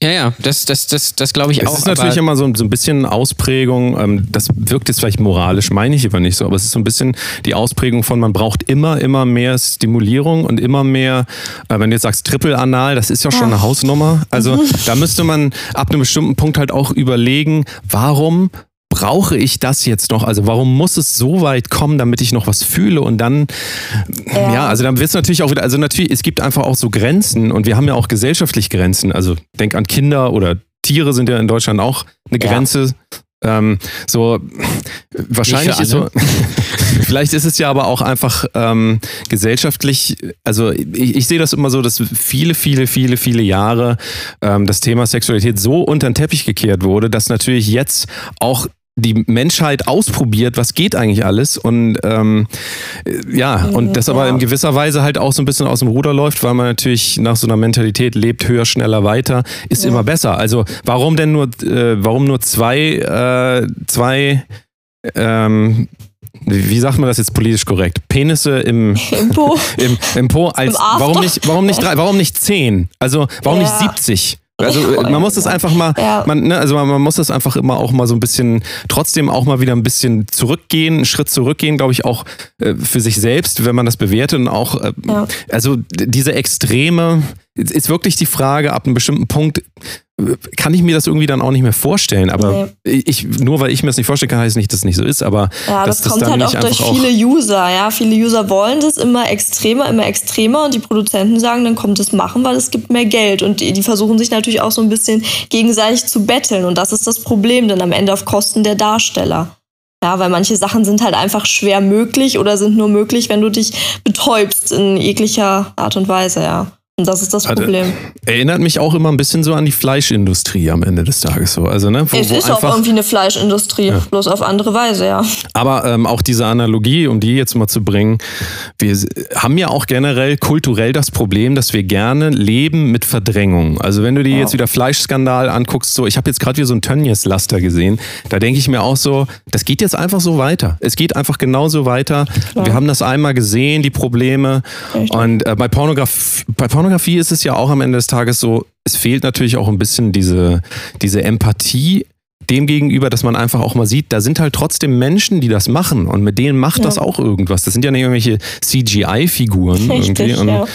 Ja, ja, das, das, das, das glaube ich Es auch. ist natürlich immer so, so ein bisschen Ausprägung, ähm, das wirkt jetzt vielleicht moralisch, meine ich aber nicht so, aber es ist so ein bisschen die Ausprägung von, man braucht immer, immer mehr Stimulierung und immer mehr, äh, wenn du jetzt sagst Triple-Anal, das ist ja schon eine Hausnummer. Also da müsste man ab einem bestimmten Punkt halt auch überlegen, warum brauche ich das jetzt noch? Also warum muss es so weit kommen, damit ich noch was fühle und dann, ja, also dann wird es natürlich auch wieder, also natürlich, es gibt einfach auch so Grenzen und wir haben ja auch gesellschaftlich Grenzen. Also denk an Kinder oder Tiere sind ja in Deutschland auch eine Ja. Grenze. Ähm, so wahrscheinlich ist so, vielleicht ist es ja aber auch einfach ähm, gesellschaftlich, also ich, ich sehe das immer so, dass viele, viele, viele, viele Jahre ähm, das Thema Sexualität so unter den Teppich gekehrt wurde, dass natürlich jetzt auch die Menschheit ausprobiert, was geht eigentlich alles und ähm, äh, ja, und das aber ja. in gewisser Weise halt auch so ein bisschen aus dem Ruder läuft, weil man natürlich nach so einer Mentalität lebt, höher, schneller, weiter, ist immer besser. Also warum denn nur, äh, warum nur zwei, äh, zwei, ähm, wie sagt man das jetzt politisch korrekt? Penisse im, Im Po. im, im Po als warum nicht, warum nicht drei, warum nicht zehn? Also warum nicht Ja. 70? Also man muss das einfach mal, Ja. man, ne, also man, man muss das einfach immer auch mal so ein bisschen, trotzdem auch mal wieder ein bisschen zurückgehen, einen Schritt zurückgehen, glaube ich, auch äh, für sich selbst, wenn man das bewertet und auch, äh, Ja. also diese Extreme, ist wirklich die Frage, ab einem bestimmten Punkt kann ich mir das irgendwie dann auch nicht mehr vorstellen, aber ich, nur weil ich mir das nicht vorstellen kann, heißt nicht, dass es nicht so ist, aber Ja, das, kommt halt auch durch viele User. Ja, viele User wollen das immer extremer, immer extremer und die Produzenten sagen, dann kommt es machen, weil es gibt mehr Geld und die, die versuchen sich natürlich auch so ein bisschen gegenseitig zu betteln und das ist das Problem dann am Ende auf Kosten der Darsteller. Ja, weil manche Sachen sind halt einfach schwer möglich oder sind nur möglich, wenn du dich betäubst in jeglicher Art und Weise, ja. Und das ist das Also, Problem. Erinnert mich auch immer ein bisschen so an die Fleischindustrie am Ende des Tages so. Also, ne, wo, es wo ist auch einfach, irgendwie eine Fleischindustrie, bloß auf andere Weise, ja. aber ähm, auch diese Analogie, um die jetzt mal zu bringen, wir haben ja auch generell kulturell das Problem, dass wir gerne leben mit Verdrängung. Also wenn du dir jetzt wieder Fleischskandal anguckst, so ich habe jetzt gerade wieder so ein Tönnies-Laster gesehen, da denke ich mir auch so, das geht jetzt einfach so weiter. Es geht einfach genauso weiter. Wir haben das einmal gesehen, die Probleme. Richtig. Und äh, bei, Pornograf bei Pornografie ist es ja auch am Ende des Tages so, es fehlt natürlich auch ein bisschen diese, diese Empathie dem gegenüber, dass man einfach auch mal sieht, da sind halt trotzdem Menschen, die das machen und mit denen macht das auch irgendwas. Das sind ja nicht irgendwelche CGI-Figuren irgendwie. Und, ja.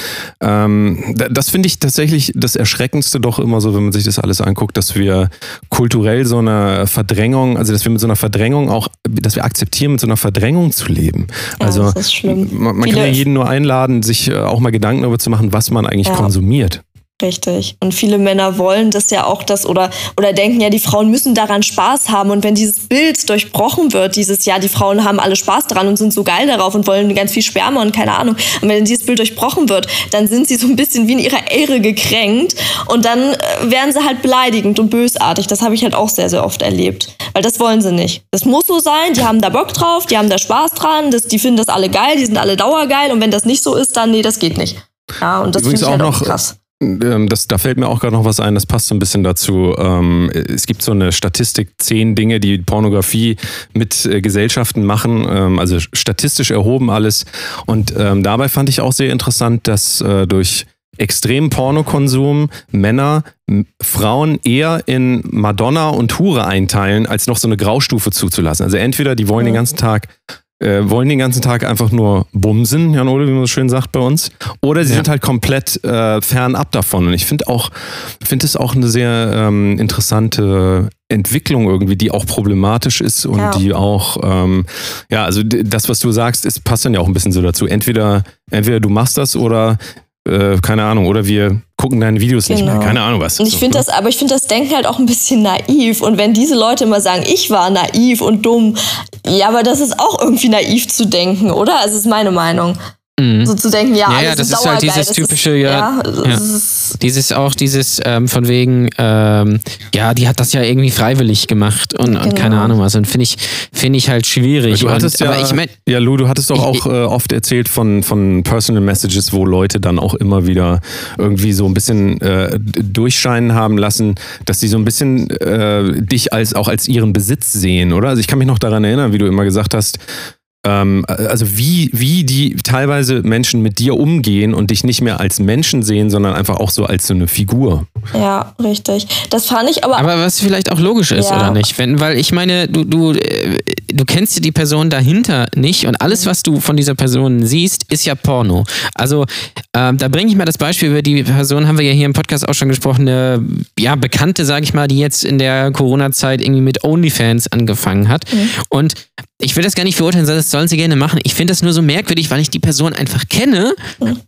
ähm, da- das finde ich tatsächlich das Erschreckendste doch immer so, wenn man sich das alles anguckt, dass wir kulturell so eine Verdrängung, also dass wir mit so einer Verdrängung auch, dass wir akzeptieren, mit so einer Verdrängung zu leben. Ja, also das ist schlimm. man, man kann ja jeden nur einladen, sich äh, auch mal Gedanken darüber zu machen, was man eigentlich Ja. konsumiert. Richtig. Und viele Männer wollen das ja auch, das oder, oder denken ja, die Frauen müssen daran Spaß haben. Und wenn dieses Bild durchbrochen wird, dieses Jahr, die Frauen haben alle Spaß daran und sind so geil darauf und wollen ganz viel Sperma und keine Ahnung. Und wenn dieses Bild durchbrochen wird, dann sind sie so ein bisschen wie in ihrer Ehre gekränkt und dann äh, werden sie halt beleidigend und bösartig. Das habe ich halt auch sehr, sehr oft erlebt. Weil das wollen sie nicht. Das muss so sein, die haben da Bock drauf, die haben da Spaß dran, das, die finden das alle geil, die sind alle dauergeil und wenn das nicht so ist, dann nee, das geht nicht. Ja, und das finde ich auch halt noch, auch krass. Ähm, Das, da fällt mir auch gerade noch was ein, das passt so ein bisschen dazu. Ähm, es gibt so eine Statistik, zehn Dinge, die Pornografie mit äh, Gesellschaften machen, ähm, also statistisch erhoben alles. Und dabei fand ich auch sehr interessant, dass äh, durch extremen Pornokonsum Männer Frauen eher in Madonna und Hure einteilen, als noch so eine Graustufe zuzulassen. Also entweder die wollen den ganzen Tag äh, wollen den ganzen Tag einfach nur bumsen, Jan Ole, wie man so schön sagt bei uns. Oder sie sind halt komplett äh, fernab davon. Und ich finde auch, finde es auch eine sehr ähm, interessante Entwicklung irgendwie, die auch problematisch ist und Ja. die auch, ähm, ja, also das, was du sagst, ist, passt dann ja auch ein bisschen so dazu. Entweder, entweder du machst das oder äh, keine Ahnung, oder wir gucken deine Videos nicht mehr. Genau. Keine Ahnung was. Und ich finde das, aber ich finde das Denken halt auch ein bisschen naiv. Und wenn diese Leute immer sagen, ich war naiv und dumm, ja, aber das ist auch irgendwie naiv zu denken, oder? Also ist meine Meinung. Mhm. So zu denken, ja, ja, ja das ist halt dieses das typische, ist, ja, ja dieses auch dieses ähm, von wegen, ähm, ja, die hat das ja irgendwie freiwillig gemacht und, genau. und keine Ahnung was. Und finde ich, finde ich halt schwierig. Du hattest und, ja, ich mein, ja, Lou, du hattest doch ich, auch äh, oft erzählt von, von Personal Messages, wo Leute dann auch immer wieder irgendwie so ein bisschen äh, durchscheinen haben lassen, dass sie so ein bisschen äh, dich als auch als ihren Besitz sehen, oder? Also ich kann mich noch daran erinnern, wie du immer gesagt hast, ähm, also wie, wie die teilweise Menschen mit dir umgehen und dich nicht mehr als Menschen sehen, sondern einfach auch so als so eine Figur. Ja, richtig. Das fand ich aber. Aber was vielleicht auch logisch ist, ja. oder nicht? Wenn, weil ich meine, du, du, äh, du kennst ja die Person dahinter nicht und alles, was du von dieser Person siehst, ist ja Porno. Also ähm, da bringe ich mal das Beispiel über die Person, haben wir ja hier im Podcast auch schon gesprochen, eine ja, Bekannte, sage ich mal, die jetzt in der Corona-Zeit irgendwie mit OnlyFans angefangen hat. Mhm. Und ich will das gar nicht verurteilen, das sollen sie gerne machen. Ich finde das nur so merkwürdig, weil ich die Person einfach kenne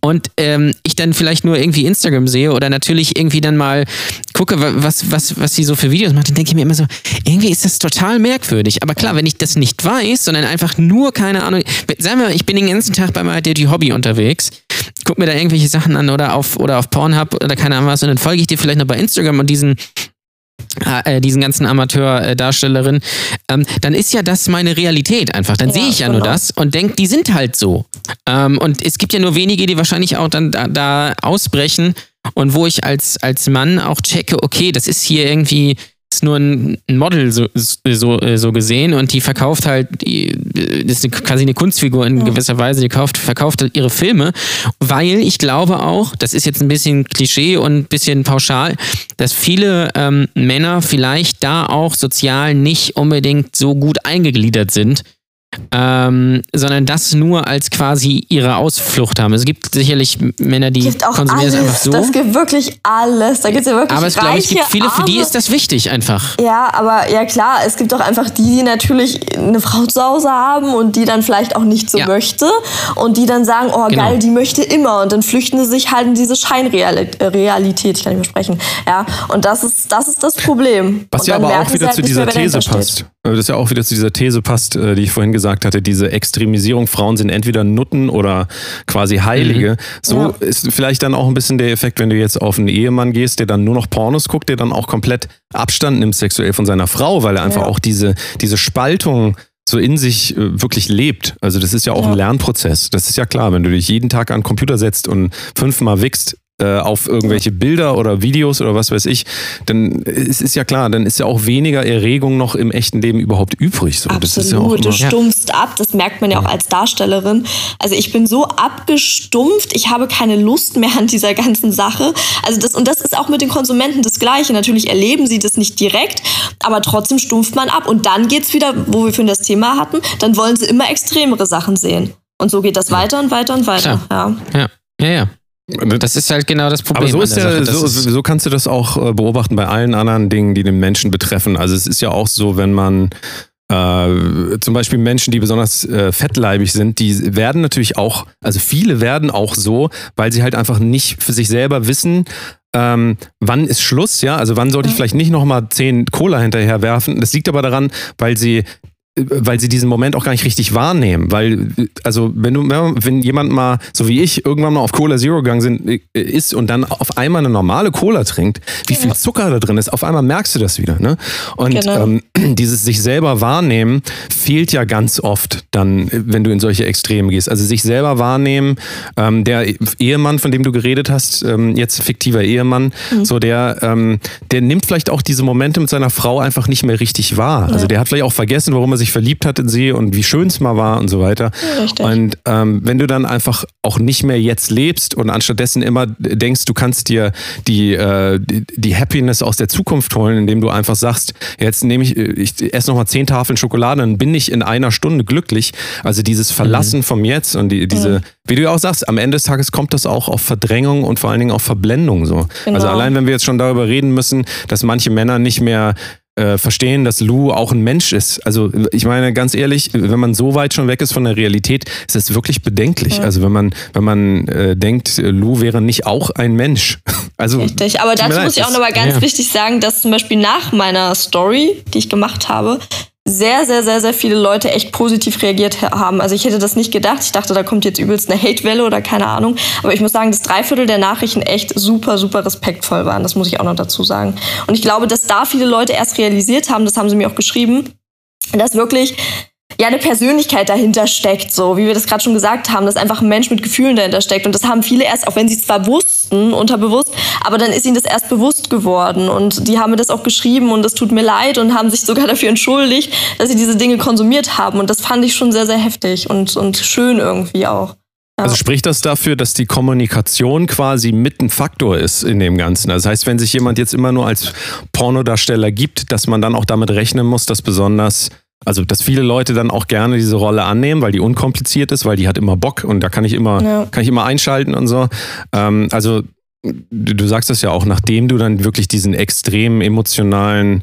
und ähm, ich dann vielleicht nur irgendwie Instagram sehe oder natürlich irgendwie dann mal gucke, was, was, was sie so für Videos macht, dann denke ich mir immer so, irgendwie ist das total merkwürdig. Aber klar, wenn ich das nicht weiß, sondern einfach nur, keine Ahnung, sagen wir mal, ich bin den ganzen Tag bei My Dirty Hobby unterwegs, guck mir da irgendwelche Sachen an oder auf, oder auf Pornhub oder keine Ahnung was und dann folge ich dir vielleicht noch bei Instagram und diesen äh, diesen ganzen Amateurdarstellerinnen, ähm, dann ist ja das meine Realität einfach. Dann ja, sehe ich ja genau. nur das und denke, die sind halt so. Ähm, und es gibt ja nur wenige, die wahrscheinlich auch dann da, da ausbrechen und wo ich als, als Mann auch checke, okay, das ist hier irgendwie ist nur ein Model so, so, so gesehen und die verkauft halt, die, das ist quasi eine Kunstfigur in gewisser Weise, die kauft, verkauft halt ihre Filme, weil ich glaube auch, das ist jetzt ein bisschen Klischee und ein bisschen pauschal, dass viele ähm, Männer vielleicht da auch sozial nicht unbedingt so gut eingegliedert sind ähm, sondern das nur als quasi ihre Ausflucht haben. Es gibt sicherlich Männer, die konsumieren es einfach so. Das gibt wirklich alles. Da gibt's ja wirklich aber es glaube ich gibt viele, für die ist das wichtig einfach. Ja, aber ja klar, es gibt auch einfach die, die natürlich eine Frau zu Hause haben und die dann vielleicht auch nicht so ja. möchte und die dann sagen, oh genau. geil, die möchte immer und dann flüchten sie sich halt in diese Scheinrealität, ich kann nicht mehr sprechen. Ja, und das ist das, ist das Problem. Was ja aber auch wieder halt zu dieser These passt. Das ja auch wieder zu dieser These passt, äh, die ich vorhin gesagt hatte, diese Extremisierung, Frauen sind entweder Nutten oder quasi Heilige. Mhm. So ja. ist vielleicht dann auch ein bisschen der Effekt, wenn du jetzt auf einen Ehemann gehst, der dann nur noch Pornos guckt, der dann auch komplett Abstand nimmt sexuell von seiner Frau, weil er einfach ja. auch diese, diese Spaltung so in sich äh, wirklich lebt. Also das ist ja auch ja. ein Lernprozess. Das ist ja klar, wenn du dich jeden Tag an den Computer setzt und fünfmal wickst, auf irgendwelche Bilder oder Videos oder was weiß ich, dann ist, ist ja klar, dann ist ja auch weniger Erregung noch im echten Leben überhaupt übrig. So, Absolut, das ist ja auch du stumpfst ab, das merkt man ja auch als Darstellerin. Also ich bin so abgestumpft, ich habe keine Lust mehr an dieser ganzen Sache. Also das, und das ist auch mit den Konsumenten das Gleiche. Natürlich erleben sie das nicht direkt, aber trotzdem stumpft man ab. Und dann geht's wieder, wo wir vorhin das Thema hatten, dann wollen sie immer extremere Sachen sehen. Und so geht das weiter und weiter und weiter. Ja, ja, ja. ja. Das ist halt genau das Problem. Aber so, ist ja, so, so kannst du das auch äh, beobachten bei allen anderen Dingen, die den Menschen betreffen. Also es ist ja auch so, wenn man äh, zum Beispiel Menschen, die besonders äh, fettleibig sind, die werden natürlich auch, also viele werden auch so, weil sie halt einfach nicht für sich selber wissen, ähm, wann ist Schluss, ja? Also wann sollte ich vielleicht nicht nochmal zehn Cola hinterher werfen? Das liegt aber daran, weil sie weil sie diesen Moment auch gar nicht richtig wahrnehmen. Weil, also, wenn du, wenn jemand mal, so wie ich, irgendwann mal auf Cola Zero gegangen sind, äh, ist und dann auf einmal eine normale Cola trinkt, wie viel Zucker da drin ist, auf einmal merkst du das wieder. Ne? Und genau. ähm, dieses sich selber wahrnehmen fehlt ja ganz oft dann, wenn du in solche Extreme gehst. Also sich selber wahrnehmen, ähm, der Ehemann, von dem du geredet hast, ähm, jetzt fiktiver Ehemann, mhm. so der, ähm, der nimmt vielleicht auch diese Momente mit seiner Frau einfach nicht mehr richtig wahr. Ja. Also der hat vielleicht auch vergessen, warum er sich sich verliebt hat in sie und wie schön es mal war und so weiter. Richtig. Und ähm, wenn du dann einfach auch nicht mehr jetzt lebst und anstattdessen immer denkst, du kannst dir die, äh, die, Happiness aus der Zukunft holen, indem du einfach sagst, jetzt nehme ich, ich esse nochmal zehn Tafeln Schokolade, dann bin ich in einer Stunde glücklich. Also dieses Verlassen mhm. vom Jetzt und die, diese, mhm. wie du ja auch sagst, am Ende des Tages kommt das auch auf Verdrängung und vor allen Dingen auf Verblendung so. Genau. Also allein wenn wir jetzt schon darüber reden müssen, dass manche Männer nicht mehr äh, verstehen, dass Lou auch ein Mensch ist. Also ich meine ganz ehrlich, wenn man so weit schon weg ist von der Realität, ist es wirklich bedenklich. Ja. Also wenn man wenn man äh, denkt, Lou wäre nicht auch ein Mensch. Also richtig. Aber dazu muss ich auch nochmal ganz ja. wichtig sagen, dass zum Beispiel nach meiner Story, die ich gemacht habe, sehr, sehr, sehr, sehr viele Leute echt positiv reagiert haben. Also ich hätte das nicht gedacht. Ich dachte, da kommt jetzt übelst eine Hatewelle oder keine Ahnung. Aber ich muss sagen, dass drei Viertel der Nachrichten echt super, super respektvoll waren. Das muss ich auch noch dazu sagen. Und ich glaube, dass da viele Leute erst realisiert haben, das haben sie mir auch geschrieben, dass wirklich ja eine Persönlichkeit dahinter steckt, so wie wir das gerade schon gesagt haben, dass einfach ein Mensch mit Gefühlen dahinter steckt. Und das haben viele erst, auch wenn sie es zwar wussten, unterbewusst, aber dann ist ihnen das erst bewusst geworden. Und die haben mir das auch geschrieben und es tut mir leid und haben sich sogar dafür entschuldigt, dass sie diese Dinge konsumiert haben. Und das fand ich schon sehr, sehr heftig und, und schön irgendwie auch. Also spricht das dafür, dass die Kommunikation quasi mit ein Faktor ist in dem Ganzen? Das heißt, wenn sich jemand jetzt immer nur als Pornodarsteller gibt, dass man dann auch damit rechnen muss, dass besonders also, dass viele Leute dann auch gerne diese Rolle annehmen, weil die unkompliziert ist, weil die hat immer Bock und da kann ich immer, ja. kann ich immer einschalten und so. Ähm, also, du, sagst das ja auch, nachdem du dann wirklich diesen extremen emotionalen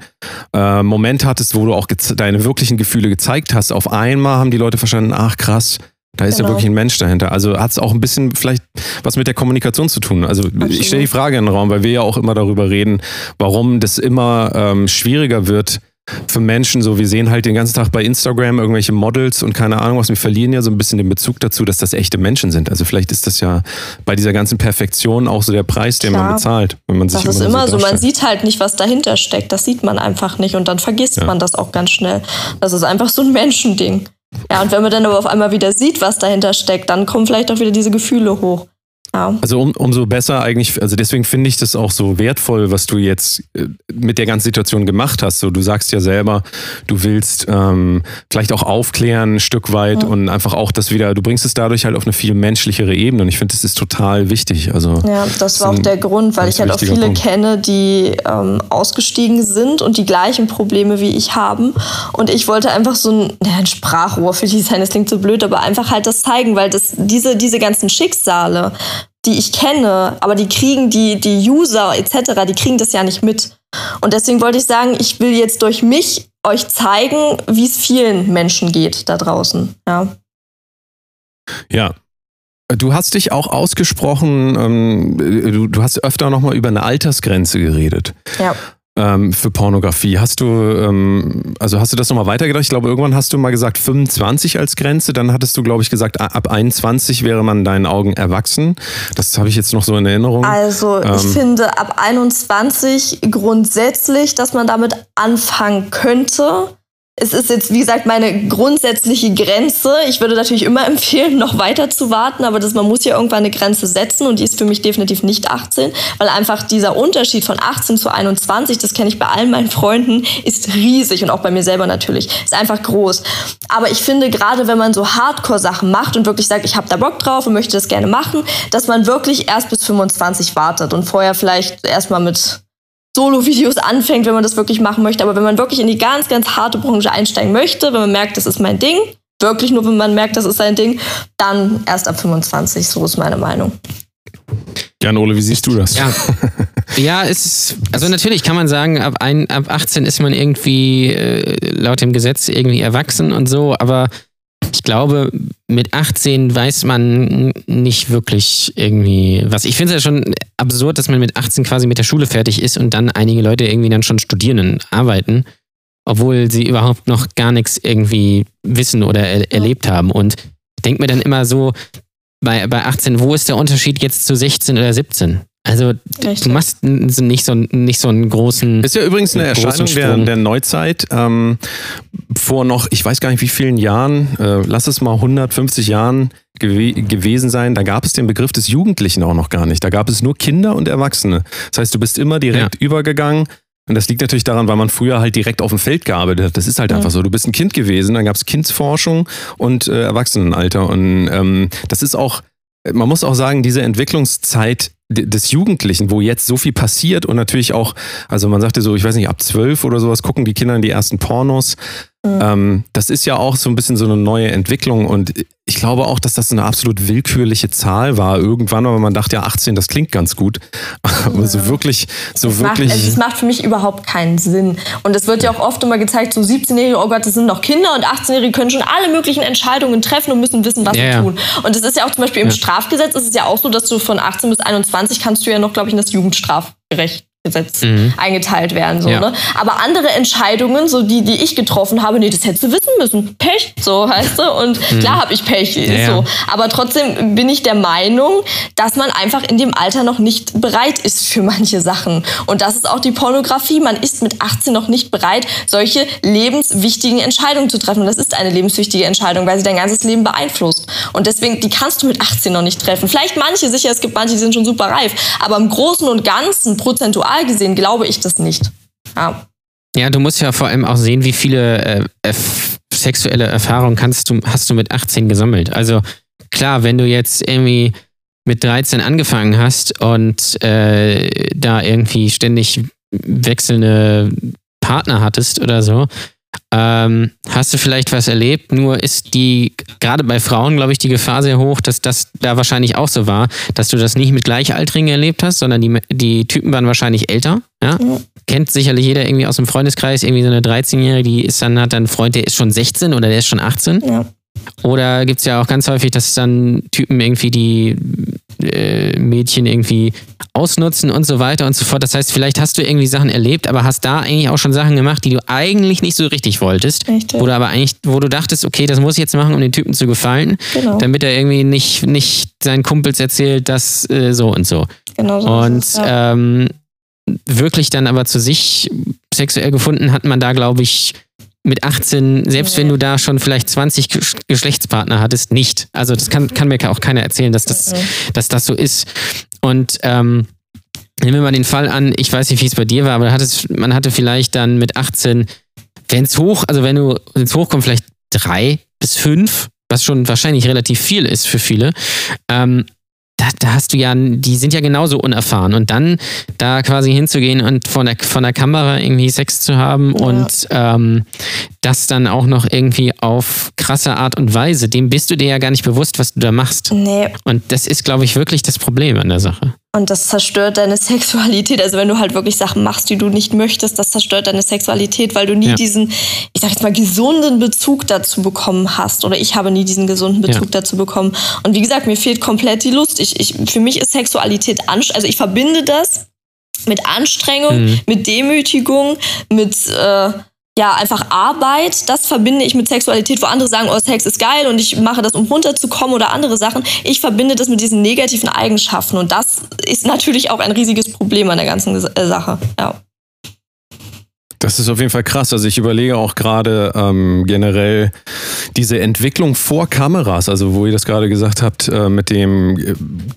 äh, Moment hattest, wo du auch deine wirklichen Gefühle gezeigt hast, auf einmal haben die Leute verstanden, ach krass, da ist genau. ja wirklich ein Mensch dahinter. Also hat es auch ein bisschen vielleicht was mit der Kommunikation zu tun. Also Absolut. ich stelle die Frage in den Raum, weil wir ja auch immer darüber reden, warum das immer ähm, schwieriger wird, für Menschen, so wir sehen halt den ganzen Tag bei Instagram irgendwelche Models und keine Ahnung was, wir verlieren ja so ein bisschen den Bezug dazu, dass das echte Menschen sind. Also vielleicht ist das ja bei dieser ganzen Perfektion auch so der Preis, den Klar. man bezahlt, wenn man sich Das ist immer so, so, man sieht halt nicht, was dahinter steckt, das sieht man einfach nicht und dann vergisst ja. man das auch ganz schnell. Das ist einfach so ein Menschending. Ja, und wenn man dann aber auf einmal wieder sieht, was dahinter steckt, dann kommen vielleicht auch wieder diese Gefühle hoch. Ja. Also um, umso besser eigentlich, also deswegen finde ich das auch so wertvoll, was du jetzt äh, mit der ganzen Situation gemacht hast. So, du sagst ja selber, du willst ähm, vielleicht auch aufklären ein Stück weit ja. und einfach auch das wieder, du bringst es dadurch halt auf eine viel menschlichere Ebene und ich finde, das ist total wichtig. Also, ja, das war auch der Grund, weil ich halt auch viele Punkt. kenne, die ähm, ausgestiegen sind und die gleichen Probleme wie ich haben und ich wollte einfach so ein, ja, ein Sprachrohr für die sein, das klingt so blöd, aber einfach halt das zeigen, weil das, diese, diese ganzen Schicksale, die ich kenne, aber die kriegen die, die User etc., die kriegen das ja nicht mit. Und deswegen wollte ich sagen, ich will jetzt durch mich euch zeigen, wie es vielen Menschen geht da draußen. Ja. Ja, Du hast dich auch ausgesprochen, ähm, du, du, hast öfter nochmal über eine Altersgrenze geredet. Ja ähm, für Pornografie. Hast du, ähm, also hast du das nochmal weitergedacht? Ich glaube, irgendwann hast du mal gesagt 25 als Grenze. Dann hattest du, glaube ich, gesagt, ab 21 wäre man in deinen Augen erwachsen. Das habe ich jetzt noch so in Erinnerung. Also ich ähm, finde ab 21 grundsätzlich, dass man damit anfangen könnte es ist jetzt, wie gesagt, meine grundsätzliche Grenze. Ich würde natürlich immer empfehlen, noch weiter zu warten, aber das, man muss ja irgendwann eine Grenze setzen und die ist für mich definitiv nicht 18, weil einfach dieser Unterschied von 18 zu 21, das kenne ich bei allen meinen Freunden, ist riesig und auch bei mir selber natürlich, ist einfach groß. Aber ich finde, gerade wenn man so Hardcore-Sachen macht und wirklich sagt, ich habe da Bock drauf und möchte das gerne machen, dass man wirklich erst bis 25 wartet und vorher vielleicht erstmal mit Solo-Videos anfängt, wenn man das wirklich machen möchte. Aber wenn man wirklich in die ganz, ganz harte Branche einsteigen möchte, wenn man merkt, das ist mein Ding, wirklich nur, wenn man merkt, das ist sein Ding, dann erst ab 25. So ist meine Meinung. Jan Ole, wie siehst du das? Ja, ja es ist, also natürlich kann man sagen, ab, ein, ab 18 ist man irgendwie äh, laut dem Gesetz irgendwie erwachsen und so, aber ich glaube, mit 18 weiß man nicht wirklich irgendwie was. Ich finde es ja schon absurd, dass man mit 18 quasi mit der Schule fertig ist und dann einige Leute irgendwie dann schon studieren und arbeiten, obwohl sie überhaupt noch gar nichts irgendwie wissen oder er erlebt haben. Und ich denke mir dann immer so, bei, bei 18, wo ist der Unterschied jetzt zu 16 oder 17? Also Richtig. du machst nicht so, nicht so einen großen. Ist ja übrigens eine Erscheinung der, der, Neuzeit. Ähm, vor noch, ich weiß gar nicht wie vielen Jahren, äh, lass es mal 150 Jahren gew gewesen sein, da gab es den Begriff des Jugendlichen auch noch gar nicht. Da gab es nur Kinder und Erwachsene. Das heißt, du bist immer direkt ja. übergegangen. Und das liegt natürlich daran, weil man früher halt direkt auf dem Feld gearbeitet hat. Das ist halt ja. einfach so. Du bist ein Kind gewesen, dann gab es Kindsforschung und äh, Erwachsenenalter. Und ähm, das ist auch, man muss auch sagen, diese Entwicklungszeit des Jugendlichen, wo jetzt so viel passiert und natürlich auch, also man sagte so, ich weiß nicht, ab zwölf oder sowas gucken die Kinder in die ersten Pornos. Mhm. Ähm, das ist ja auch so ein bisschen so eine neue Entwicklung und ich glaube auch, dass das eine absolut willkürliche Zahl war irgendwann, aber man dachte ja 18, das klingt ganz gut. Aber ja. so wirklich, so es wirklich. Macht, es macht für mich überhaupt keinen Sinn. Und es wird ja auch oft immer gezeigt, so 17-Jährige, oh Gott, das sind noch Kinder und 18-Jährige können schon alle möglichen Entscheidungen treffen und müssen wissen, was ja, sie tun. Und es ist ja auch zum Beispiel im Strafgesetz ist es ja auch so, dass du von 18 bis 21 kannst du ja noch, glaube ich, in das Jugendstrafrecht Gesetz mhm. eingeteilt werden. So, ja. ne? Aber andere Entscheidungen, so die, die ich getroffen habe, nee, das hättest du wissen müssen. Pech, so heißt du. Und mhm. klar habe ich Pech, ja, so. Aber trotzdem bin ich der Meinung, dass man einfach in dem Alter noch nicht bereit ist für manche Sachen. Und das ist auch die Pornografie. Man ist mit 18 noch nicht bereit, solche lebenswichtigen Entscheidungen zu treffen. Und das ist eine lebenswichtige Entscheidung, weil sie dein ganzes Leben beeinflusst. Und deswegen, die kannst du mit 18 noch nicht treffen. Vielleicht manche, sicher, es gibt manche, die sind schon super reif. Aber im Großen und Ganzen, prozentual global gesehen glaube ich das nicht. Ja. Ja, du musst ja vor allem auch sehen, wie viele äh, sexuelle Erfahrungen kannst du, hast du mit 18 gesammelt. Also klar, wenn du jetzt irgendwie mit 13 angefangen hast und äh, da irgendwie ständig wechselnde Partner hattest oder so, ähm, hast du vielleicht was erlebt? Nur ist die, gerade bei Frauen, glaube ich, die Gefahr sehr hoch, dass das da wahrscheinlich auch so war, dass du das nicht mit Gleichaltrigen erlebt hast, sondern die, die Typen waren wahrscheinlich älter. Ja? ja. Kennt sicherlich jeder irgendwie aus dem Freundeskreis, irgendwie so eine 13-Jährige, die ist dann, hat dann einen Freund, der ist schon 16 oder der ist schon 18. Ja. Oder gibt es ja auch ganz häufig, dass dann Typen irgendwie die äh, Mädchen irgendwie ausnutzen und so weiter und so fort. Das heißt, vielleicht hast du irgendwie Sachen erlebt, aber hast da eigentlich auch schon Sachen gemacht, die du eigentlich nicht so richtig wolltest. Richtig. Oder aber eigentlich, wo du dachtest, okay, das muss ich jetzt machen, um den Typen zu gefallen, genau. damit er irgendwie nicht, nicht seinen Kumpels erzählt, dass äh, so und so. Genau so. Und es, ja. ähm, wirklich dann aber zu sich sexuell gefunden hat man da, glaube ich, mit 18, selbst wenn du da schon vielleicht 20 Geschlechtspartner hattest, nicht. Also das kann, kann mir auch keiner erzählen, dass das, dass das so ist. Und ähm, nehmen wir mal den Fall an, ich weiß nicht, wie es bei dir war, aber hattest, man hatte vielleicht dann mit 18, wenn es hoch, also wenn du ins Hochkommt, vielleicht drei bis fünf, was schon wahrscheinlich relativ viel ist für viele. Ähm, da, da, hast du ja, die sind ja genauso unerfahren. Und dann da quasi hinzugehen und von der, von der Kamera irgendwie Sex zu haben ja. und ähm, das dann auch noch irgendwie auf krasse Art und Weise, dem bist du dir ja gar nicht bewusst, was du da machst. Nee. Und das ist, glaube ich, wirklich das Problem an der Sache. Und das zerstört deine Sexualität. Also wenn du halt wirklich Sachen machst, die du nicht möchtest, das zerstört deine Sexualität, weil du nie ja. diesen, ich sag jetzt mal, gesunden Bezug dazu bekommen hast. Oder ich habe nie diesen gesunden Bezug ja. dazu bekommen. Und wie gesagt, mir fehlt komplett die Lust. Ich, ich, für mich ist Sexualität, also ich verbinde das mit Anstrengung, mhm. mit Demütigung, mit... Äh, ja, einfach Arbeit, das verbinde ich mit Sexualität, wo andere sagen, oh, Sex ist geil und ich mache das, um runterzukommen oder andere Sachen. Ich verbinde das mit diesen negativen Eigenschaften und das ist natürlich auch ein riesiges Problem an der ganzen äh, Sache. Ja. Das ist auf jeden Fall krass. Also ich überlege auch gerade ähm, generell diese Entwicklung vor Kameras, also wo ihr das gerade gesagt habt, äh, mit dem äh,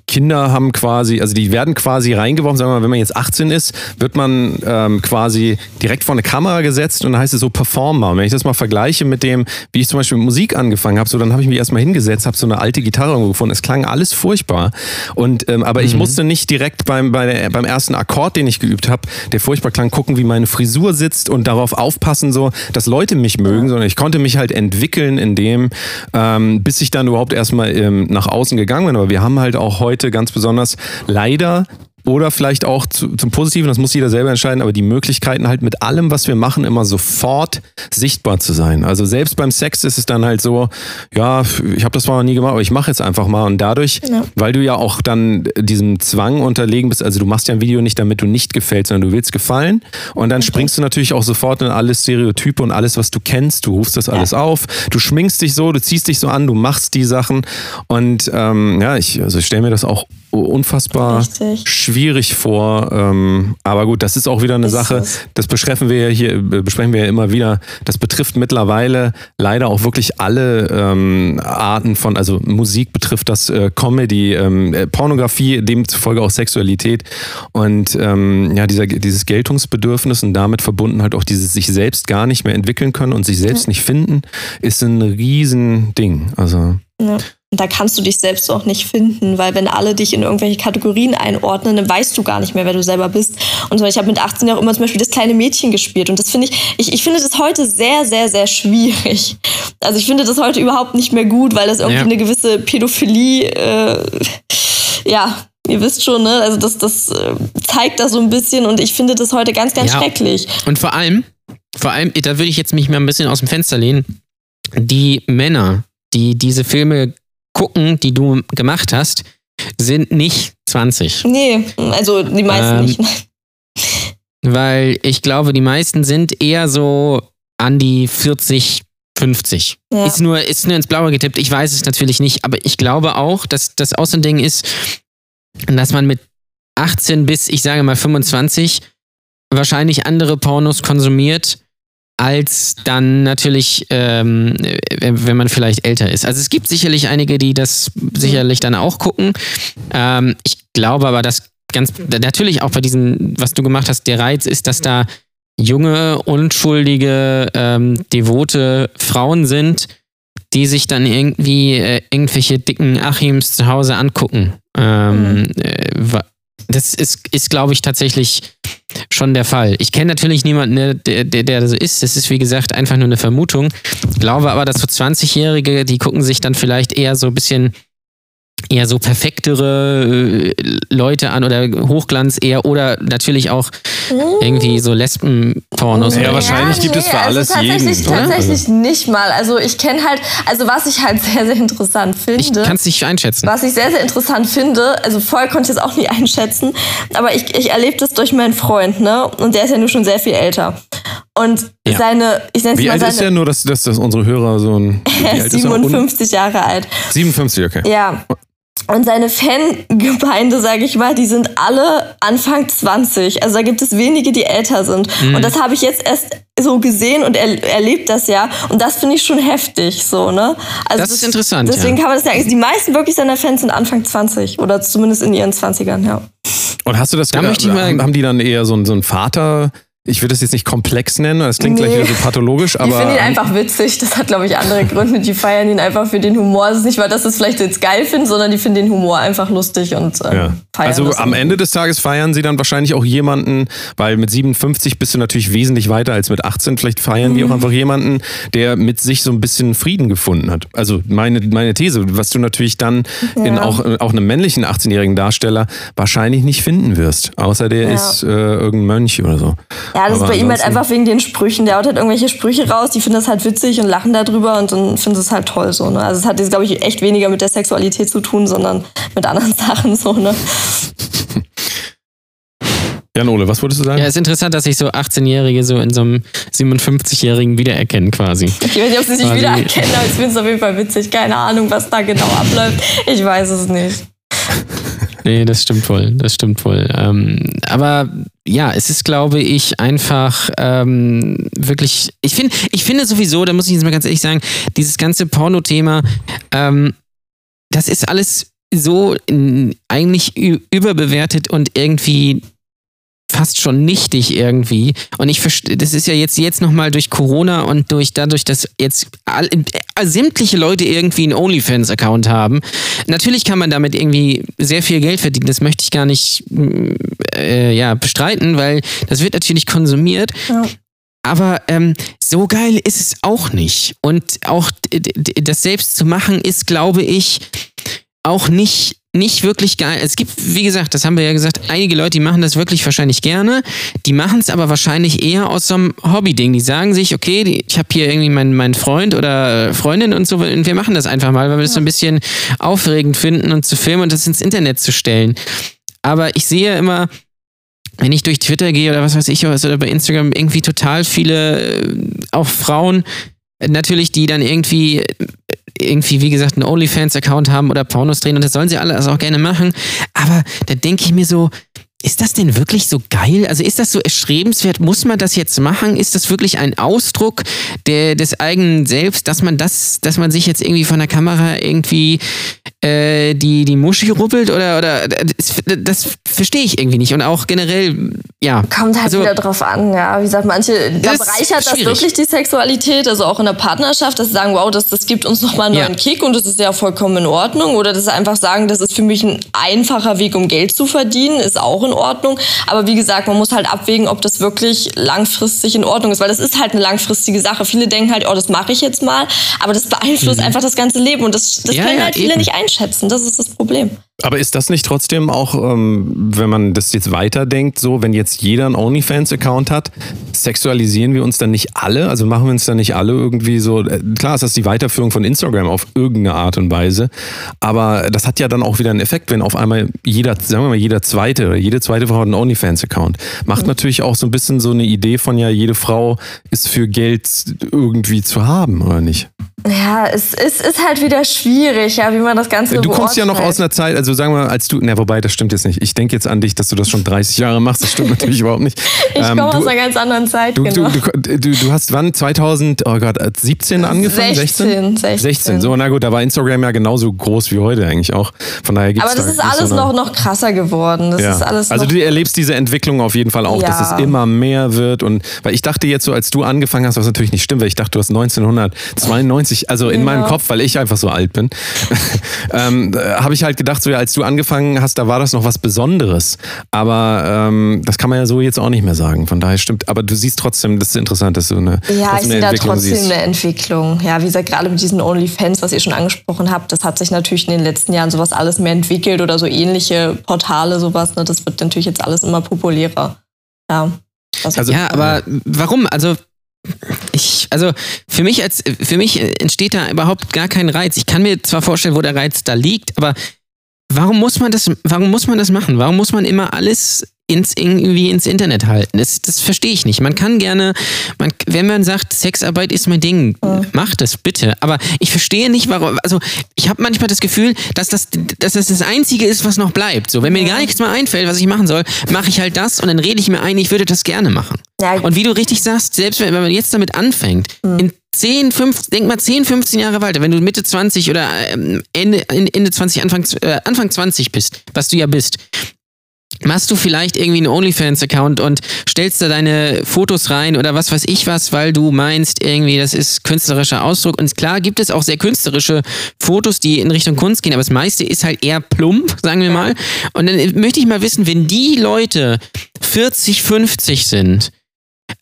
Kinder haben quasi, also die werden quasi reingeworfen, sagen wir mal, wenn man jetzt 18 ist, wird man ähm, quasi direkt vor eine Kamera gesetzt und dann heißt es so Performer. Und wenn ich das mal vergleiche mit dem, wie ich zum Beispiel mit Musik angefangen habe, so dann habe ich mich erstmal hingesetzt, habe so eine alte Gitarre gefunden. Es klang alles furchtbar. Und ähm, aber mhm. ich musste nicht direkt beim, bei der, beim ersten Akkord, den ich geübt habe, der furchtbar klang, gucken, wie meine Frisur sitzt sitzt und darauf aufpassen, so, dass Leute mich mögen, sondern ich konnte mich halt entwickeln in dem, ähm, bis ich dann überhaupt erstmal ähm, nach außen gegangen bin. Aber wir haben halt auch heute ganz besonders leider oder vielleicht auch zu, zum Positiven, das muss jeder selber entscheiden, aber die Möglichkeiten halt mit allem, was wir machen, immer sofort sichtbar zu sein. Also selbst beim Sex ist es dann halt so, ja, ich habe das zwar noch nie gemacht, aber ich mache jetzt einfach mal und dadurch, ja. weil du ja auch dann diesem Zwang unterlegen bist, also du machst ja ein Video nicht, damit du nicht gefällst, sondern du willst gefallen und dann okay. springst du natürlich auch sofort in alle Stereotype und alles, was du kennst, du rufst das alles ja. auf, du schminkst dich so, du ziehst dich so an, du machst die Sachen und ähm, ja, ich, also ich stelle mir das auch unfassbar Richtig. schwierig vor. Ähm, aber gut, das ist auch wieder eine ist Sache. Das besprechen wir ja hier, äh, besprechen wir ja immer wieder. Das betrifft mittlerweile leider auch wirklich alle ähm, Arten von, also Musik betrifft das, äh, Comedy, ähm, äh, Pornografie, demzufolge auch Sexualität und ähm, ja, dieser, dieses Geltungsbedürfnis und damit verbunden halt auch dieses sich selbst gar nicht mehr entwickeln können und sich selbst ja. nicht finden, ist ein Riesending. Also. Ja. Und da kannst du dich selbst auch nicht finden, weil wenn alle dich in irgendwelche Kategorien einordnen, dann weißt du gar nicht mehr, wer du selber bist. Und ich habe mit 18 Jahren immer zum Beispiel das kleine Mädchen gespielt. Und das finde ich, ich, ich finde das heute sehr, sehr, sehr schwierig. Also ich finde das heute überhaupt nicht mehr gut, weil das irgendwie ja. eine gewisse Pädophilie, äh, ja, ihr wisst schon, ne? Also das, das äh, zeigt da so ein bisschen und ich finde das heute ganz, ganz ja. schrecklich. Und vor allem, vor allem, da würde ich jetzt mich mal ein bisschen aus dem Fenster lehnen, die Männer, die diese Filme gucken, die du gemacht hast, sind nicht 20. Nee, also die meisten ähm, nicht. weil ich glaube, die meisten sind eher so an die 40, 50. Ja. Ist, nur, ist nur ins Blaue getippt. Ich weiß es natürlich nicht, aber ich glaube auch, dass das auch so ein Ding ist, dass man mit 18 bis, ich sage mal 25, wahrscheinlich andere Pornos konsumiert, als dann natürlich, ähm, wenn man vielleicht älter ist. Also es gibt sicherlich einige, die das sicherlich dann auch gucken. Ähm, ich glaube aber, dass ganz natürlich auch bei diesen, was du gemacht hast, der Reiz ist, dass da junge, unschuldige, ähm, devote Frauen sind, die sich dann irgendwie äh, irgendwelche dicken Achims zu Hause angucken. Ähm, äh, wa- das ist, ist glaube ich, tatsächlich schon der Fall. Ich kenne natürlich niemanden, ne, der, der, der so ist. Das ist, wie gesagt, einfach nur eine Vermutung. Glaube aber, dass so 20-Jährige, die gucken sich dann vielleicht eher so ein bisschen eher so perfektere äh, Leute an oder Hochglanz eher oder natürlich auch irgendwie so Lesben-Pornos. Ja, oder- wahrscheinlich gibt es für also alles tatsächlich, jeden, oder? Tatsächlich nicht mal. Also ich kenne halt, also was ich halt sehr, sehr interessant Ich finde. kann es nicht einschätzen. Was ich sehr, sehr interessant finde, also vorher konnte ich es auch nie einschätzen, aber ich, ich erlebe das durch meinen Freund, ne? Und der ist ja nun schon sehr viel älter. Und Ja. seine, ich nenne es Wie mal alt ist der seine, nur, dass, dass, dass unsere Hörer so ein. Wie er alt ist ist er? Un- 57 Jahre alt. 57, okay. Ja. Und seine Fangemeinde, sage ich mal, die sind alle Anfang 20. Also da gibt es wenige, die älter sind. Mhm. Und das habe ich jetzt erst so gesehen und er, erlebt das ja. Und das finde ich schon heftig, so, ne? Also Das ist interessant, Deswegen ja. kann man das sagen. Die meisten wirklich seiner Fans sind Anfang 20 oder zumindest in ihren 20ern, ja. Und hast du das Da gedacht, möchte ich mal- haben, haben die dann eher so, so einen Vater? Ich würde das jetzt nicht komplex nennen, das klingt gleich Nee. wieder so pathologisch, aber. finden ihn einfach witzig. Das hat, glaube ich, andere Gründe. Die feiern ihn einfach für den Humor. Es ist nicht mal, dass sie es vielleicht jetzt geil finden, sondern die finden den Humor einfach lustig und ähm, Ja. feiern Also am. Ende des Tages feiern sie dann wahrscheinlich auch jemanden, weil mit 57 bist du natürlich wesentlich weiter als mit 18. Vielleicht feiern die auch Mhm. einfach jemanden, der mit sich so ein bisschen Frieden gefunden hat. Also meine, meine These, was du natürlich dann in Ja. auch, auch einem männlichen 18-jährigen Darsteller wahrscheinlich nicht finden wirst. Außer der Ja. ist äh, irgendein Mönch oder so. Ja, das Aber ist bei ihm halt einfach wegen den Sprüchen. Der haut halt irgendwelche Sprüche raus, die finden das halt witzig und lachen darüber und dann finden sie es halt toll so. Ne? Also es hat jetzt, glaube ich, echt weniger mit der Sexualität zu tun, sondern mit anderen Sachen so. Ne? Jan Ole, was wolltest du sagen? Ja, ist interessant, dass sich so 18-Jährige so in so einem 57-Jährigen wiedererkennen quasi. Ich weiß nicht, ob sie sich Quasi- wiedererkennen, aber ich finde es auf jeden Fall witzig. Keine Ahnung, was da genau abläuft. Ich weiß es nicht. Nee, das stimmt wohl, das stimmt wohl. Ähm, aber ja, es ist, glaube ich, einfach ähm, wirklich. Ich finde, ich finde sowieso, da muss ich jetzt mal ganz ehrlich sagen, dieses ganze Porno-Thema, ähm, das ist alles so in, eigentlich überbewertet und irgendwie fast schon nichtig irgendwie. Und ich verstehe, das ist ja jetzt, jetzt nochmal durch Corona und durch dadurch, dass jetzt all, äh, sämtliche Leute irgendwie einen OnlyFans-Account haben. Natürlich kann man damit irgendwie sehr viel Geld verdienen. Das möchte ich gar nicht mm, äh, ja, bestreiten, weil das wird natürlich konsumiert. Ja. Aber ähm, so geil ist es auch nicht. Und auch das selbst zu machen ist, glaube ich, auch nicht, nicht wirklich geil. Es gibt, wie gesagt, das haben wir ja gesagt, einige Leute, die machen das wirklich wahrscheinlich gerne. Die machen es aber wahrscheinlich eher aus so einem Hobby-Ding. Die sagen sich, okay, die, ich habe hier irgendwie meinen, meinen Freund oder äh, Freundin und so, und wir machen das einfach mal, weil wir das so ein bisschen aufregend finden und zu filmen und das ins Internet zu stellen. Aber ich sehe immer, wenn ich durch Twitter gehe oder was weiß ich was oder bei Instagram irgendwie total viele äh, auch Frauen äh, natürlich die dann irgendwie irgendwie wie gesagt einen OnlyFans Account haben oder Pornos drehen und das sollen sie alle also auch gerne machen, aber da denke ich mir so ist das denn wirklich so geil? Also ist das so erstrebenswert? Muss man das jetzt machen? Ist das wirklich ein Ausdruck der, des eigenen Selbst, dass man das, dass man sich jetzt irgendwie von der Kamera irgendwie äh, die, die Muschi rubbelt oder, oder das, das verstehe ich irgendwie nicht. Und auch generell, ja. Kommt halt Also- wieder drauf an, ja. Wie gesagt, manche, da bereichert das wirklich die Sexualität, also auch in der Partnerschaft, dass sie sagen, wow, das, das gibt uns nochmal einen Ja. neuen Kick und das ist ja vollkommen in Ordnung. Oder dass sie einfach sagen, das ist für mich ein einfacher Weg, um Geld zu verdienen, ist auch in Ordnung. Aber wie gesagt, man muss halt abwägen, ob das wirklich langfristig in Ordnung ist, weil das ist halt eine langfristige Sache. Viele denken halt, oh, das mache ich jetzt mal, aber das beeinflusst einfach das ganze Leben und das, das Mhm. Ja, können ja, halt viele eben. nicht einschätzen. Das ist das Problem. Aber ist das nicht trotzdem auch, ähm, wenn man das jetzt weiterdenkt, so, wenn jetzt jeder einen OnlyFans-Account hat, sexualisieren wir uns dann nicht alle? Also machen wir uns dann nicht alle irgendwie so, äh, klar ist das die Weiterführung von Instagram auf irgendeine Art und Weise, aber das hat ja dann auch wieder einen Effekt, wenn auf einmal jeder, sagen wir mal, jeder zweite jede zweite Frau hat einen OnlyFans-Account. Macht mhm. natürlich auch so ein bisschen so eine Idee von ja, jede Frau ist für Geld irgendwie zu haben, oder nicht? Ja, es, es ist halt wieder schwierig, ja, wie man das Ganze Du kommst ja noch aus einer Zeit, also sagen wir, als du, na wobei, das stimmt jetzt nicht. Ich denke jetzt an dich, dass du das schon 30 Jahre machst. Das stimmt natürlich überhaupt nicht. Ich ähm, komme aus einer ganz anderen Zeit, du, genau. Du, du, du, hast wann? 2000, oh Gott, 17 angefangen? 16, 16? 16. So, na gut, da war Instagram ja genauso groß wie heute eigentlich auch. Von daher gibt's Aber das da ist alles so noch, noch krasser geworden. Das ja. ist alles also du erlebst diese Entwicklung auf jeden Fall auch, ja. dass es immer mehr wird. Und weil ich dachte jetzt so, als du angefangen hast, was natürlich nicht stimmt, weil ich dachte, du hast 1992, also in ja. meinem Kopf, weil ich einfach so alt bin, ähm, habe ich halt gedacht, so ja, als du angefangen hast, da war das noch was Besonderes. Aber ähm, das kann man ja so jetzt auch nicht mehr sagen. Von daher stimmt. Aber du siehst trotzdem, das ist interessant, dass du eine, ja, ich sehe da trotzdem siehst. eine Entwicklung. Ja, wie gesagt, gerade mit diesen OnlyFans, was ihr schon angesprochen habt, das hat sich natürlich in den letzten Jahren sowas alles mehr entwickelt oder so ähnliche Portale, sowas. Ne, das wird natürlich jetzt alles immer populärer. Ja. Also, ja, aber warum? Also ich, also für mich als, für mich entsteht da überhaupt gar kein Reiz. Ich kann mir zwar vorstellen, wo der Reiz da liegt, aber warum muss man das, warum muss man das machen? Warum muss man immer alles ins, irgendwie ins Internet halten. Das, das verstehe ich nicht. Man kann gerne, man, wenn man sagt, Sexarbeit ist mein Ding, ja. macht es bitte. Aber ich verstehe nicht, warum. Also ich habe manchmal das Gefühl, dass das, dass das das Einzige ist, was noch bleibt. So, wenn mir gar nichts mehr einfällt, was ich machen soll, mache ich halt das und dann rede ich mir ein, ich würde das gerne machen. Ja. Und wie du richtig sagst, selbst wenn, wenn man jetzt damit anfängt, mhm. in 10, 15, denk mal 10, 15 Jahre weiter, wenn du Mitte 20 oder ähm, Ende, Ende 20, Anfang, äh, Anfang 20 bist, was du ja bist, machst du vielleicht irgendwie einen OnlyFans-Account und stellst da deine Fotos rein oder was weiß ich was, weil du meinst, irgendwie, das ist künstlerischer Ausdruck. Und klar gibt es auch sehr künstlerische Fotos, die in Richtung Kunst gehen, aber das meiste ist halt eher plump, sagen wir mal. Und dann möchte ich mal wissen, wenn die Leute 40, 50 sind,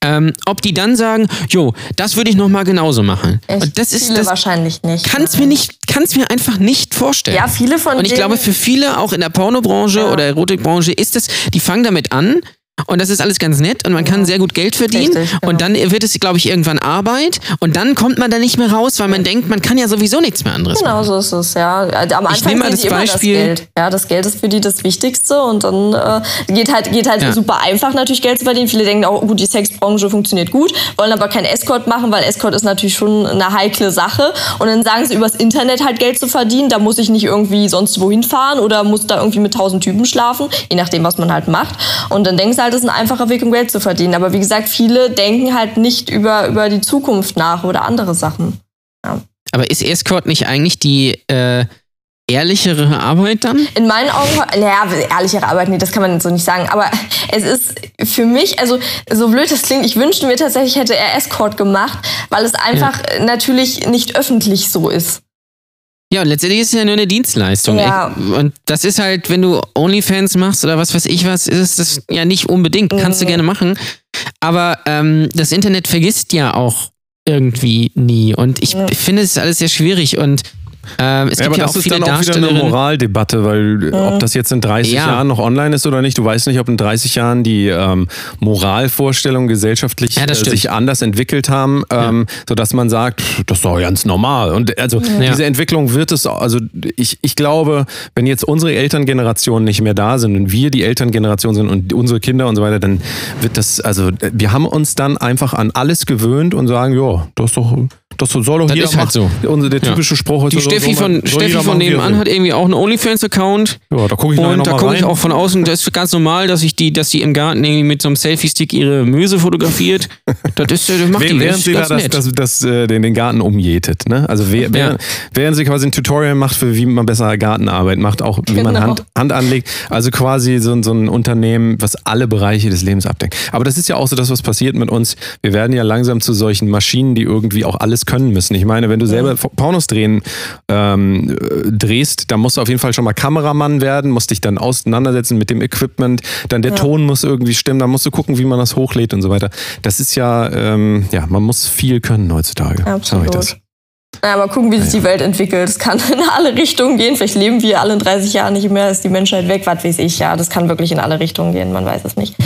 ähm, ob die dann sagen, jo, das würde ich noch mal genauso machen. Ich das ist das wahrscheinlich nicht. Kann's mir nicht, mir einfach nicht vorstellen. Ja, viele von Und ich glaube, für viele auch in der Pornobranche ja. oder Erotikbranche ist das, die fangen damit an und das ist alles ganz nett und man kann sehr gut Geld verdienen. Richtig, genau. Und dann wird es, glaube ich, irgendwann Arbeit. Und dann kommt man da nicht mehr raus, weil man denkt, man kann ja sowieso nichts mehr anderes genau machen. Genau so ist es, ja. Am Anfang ich nehme mal das Beispiel. Das Geld. Ja, das Geld ist für die das Wichtigste. Und dann äh, geht halt, geht halt ja. super einfach, natürlich Geld zu verdienen. Viele denken auch, gut, die Sexbranche funktioniert gut, wollen aber keinen Escort machen, weil Escort ist natürlich schon eine heikle Sache. Und dann sagen sie, übers Internet halt Geld zu verdienen. Da muss ich nicht irgendwie sonst wohin fahren oder muss da irgendwie mit tausend Typen schlafen, je nachdem, was man halt macht. Und dann denkst du halt, ist ein einfacher Weg, um Geld zu verdienen. Aber wie gesagt, viele denken halt nicht über, über die Zukunft nach oder andere Sachen. Ja. Aber ist Escort nicht eigentlich die äh, ehrlichere Arbeit dann? In meinen Augen, naja, ehrlichere Arbeit, nee, das kann man so nicht sagen. Aber es ist für mich, also so blöd das klingt, ich wünschte mir tatsächlich, hätte er Escort gemacht, weil es einfach ja. natürlich nicht öffentlich so ist. Ja, letztendlich ist es ja nur eine Dienstleistung. Ja. Und das ist halt, wenn du OnlyFans machst oder was weiß ich was, ist es das ja nicht unbedingt. Kannst du gerne machen. Aber ähm, das Internet vergisst ja auch irgendwie nie. Und ich ja. finde es alles sehr schwierig und ähm, es ja, gibt aber ja das auch viele ist dann auch wieder eine Moraldebatte, weil ja. ob das jetzt in 30 ja. Jahren noch online ist oder nicht, du weißt nicht, ob in 30 Jahren die ähm, Moralvorstellungen gesellschaftlich äh, sich anders entwickelt haben, ähm, sodass man sagt, das ist doch ganz normal. Und also diese Entwicklung wird es, also ich, ich glaube, wenn jetzt unsere Elterngeneration nicht mehr da sind und wir die Elterngeneration sind und unsere Kinder und so weiter, dann wird das, also wir haben uns dann einfach an alles gewöhnt und sagen, ja, das ist doch das soll doch das jeder ist halt so. Unser, der typische ja. Spruch Die Steffi von, Steffi von nebenan hat irgendwie auch einen OnlyFans-Account. Ja, da gucke ich Und da gucke ich auch von außen, das ist ganz normal, dass ich die, dass die im Garten irgendwie mit so einem Selfie-Stick ihre Möse fotografiert. Das ist, das macht die Während sie da das, das, das, äh, den, den Garten umjätet, ne? Also während, ja. während sie quasi ein Tutorial macht, für wie man besser Gartenarbeit macht, auch wie genau. man Hand, Hand anlegt. Also quasi so, so ein Unternehmen, was alle Bereiche des Lebens abdeckt. Aber das ist ja auch so das, was passiert mit uns. Wir werden ja langsam zu solchen Maschinen, die irgendwie auch alles können müssen. Ich meine, wenn du selber Pornos drehen ähm, drehst, dann musst du auf jeden Fall schon mal Kameramann werden, musst dich dann auseinandersetzen mit dem Equipment, dann der ja. Ton muss irgendwie stimmen, dann musst du gucken, wie man das hochlädt und so weiter. Das ist ja, ähm, ja, man muss viel können heutzutage. Absolut. das. Naja, mal gucken, wie sich die Welt entwickelt. Es kann in alle Richtungen gehen. Vielleicht leben wir alle in 30 Jahren nicht mehr, ist die Menschheit weg, was weiß ich. Ja, das kann wirklich in alle Richtungen gehen, man weiß es nicht.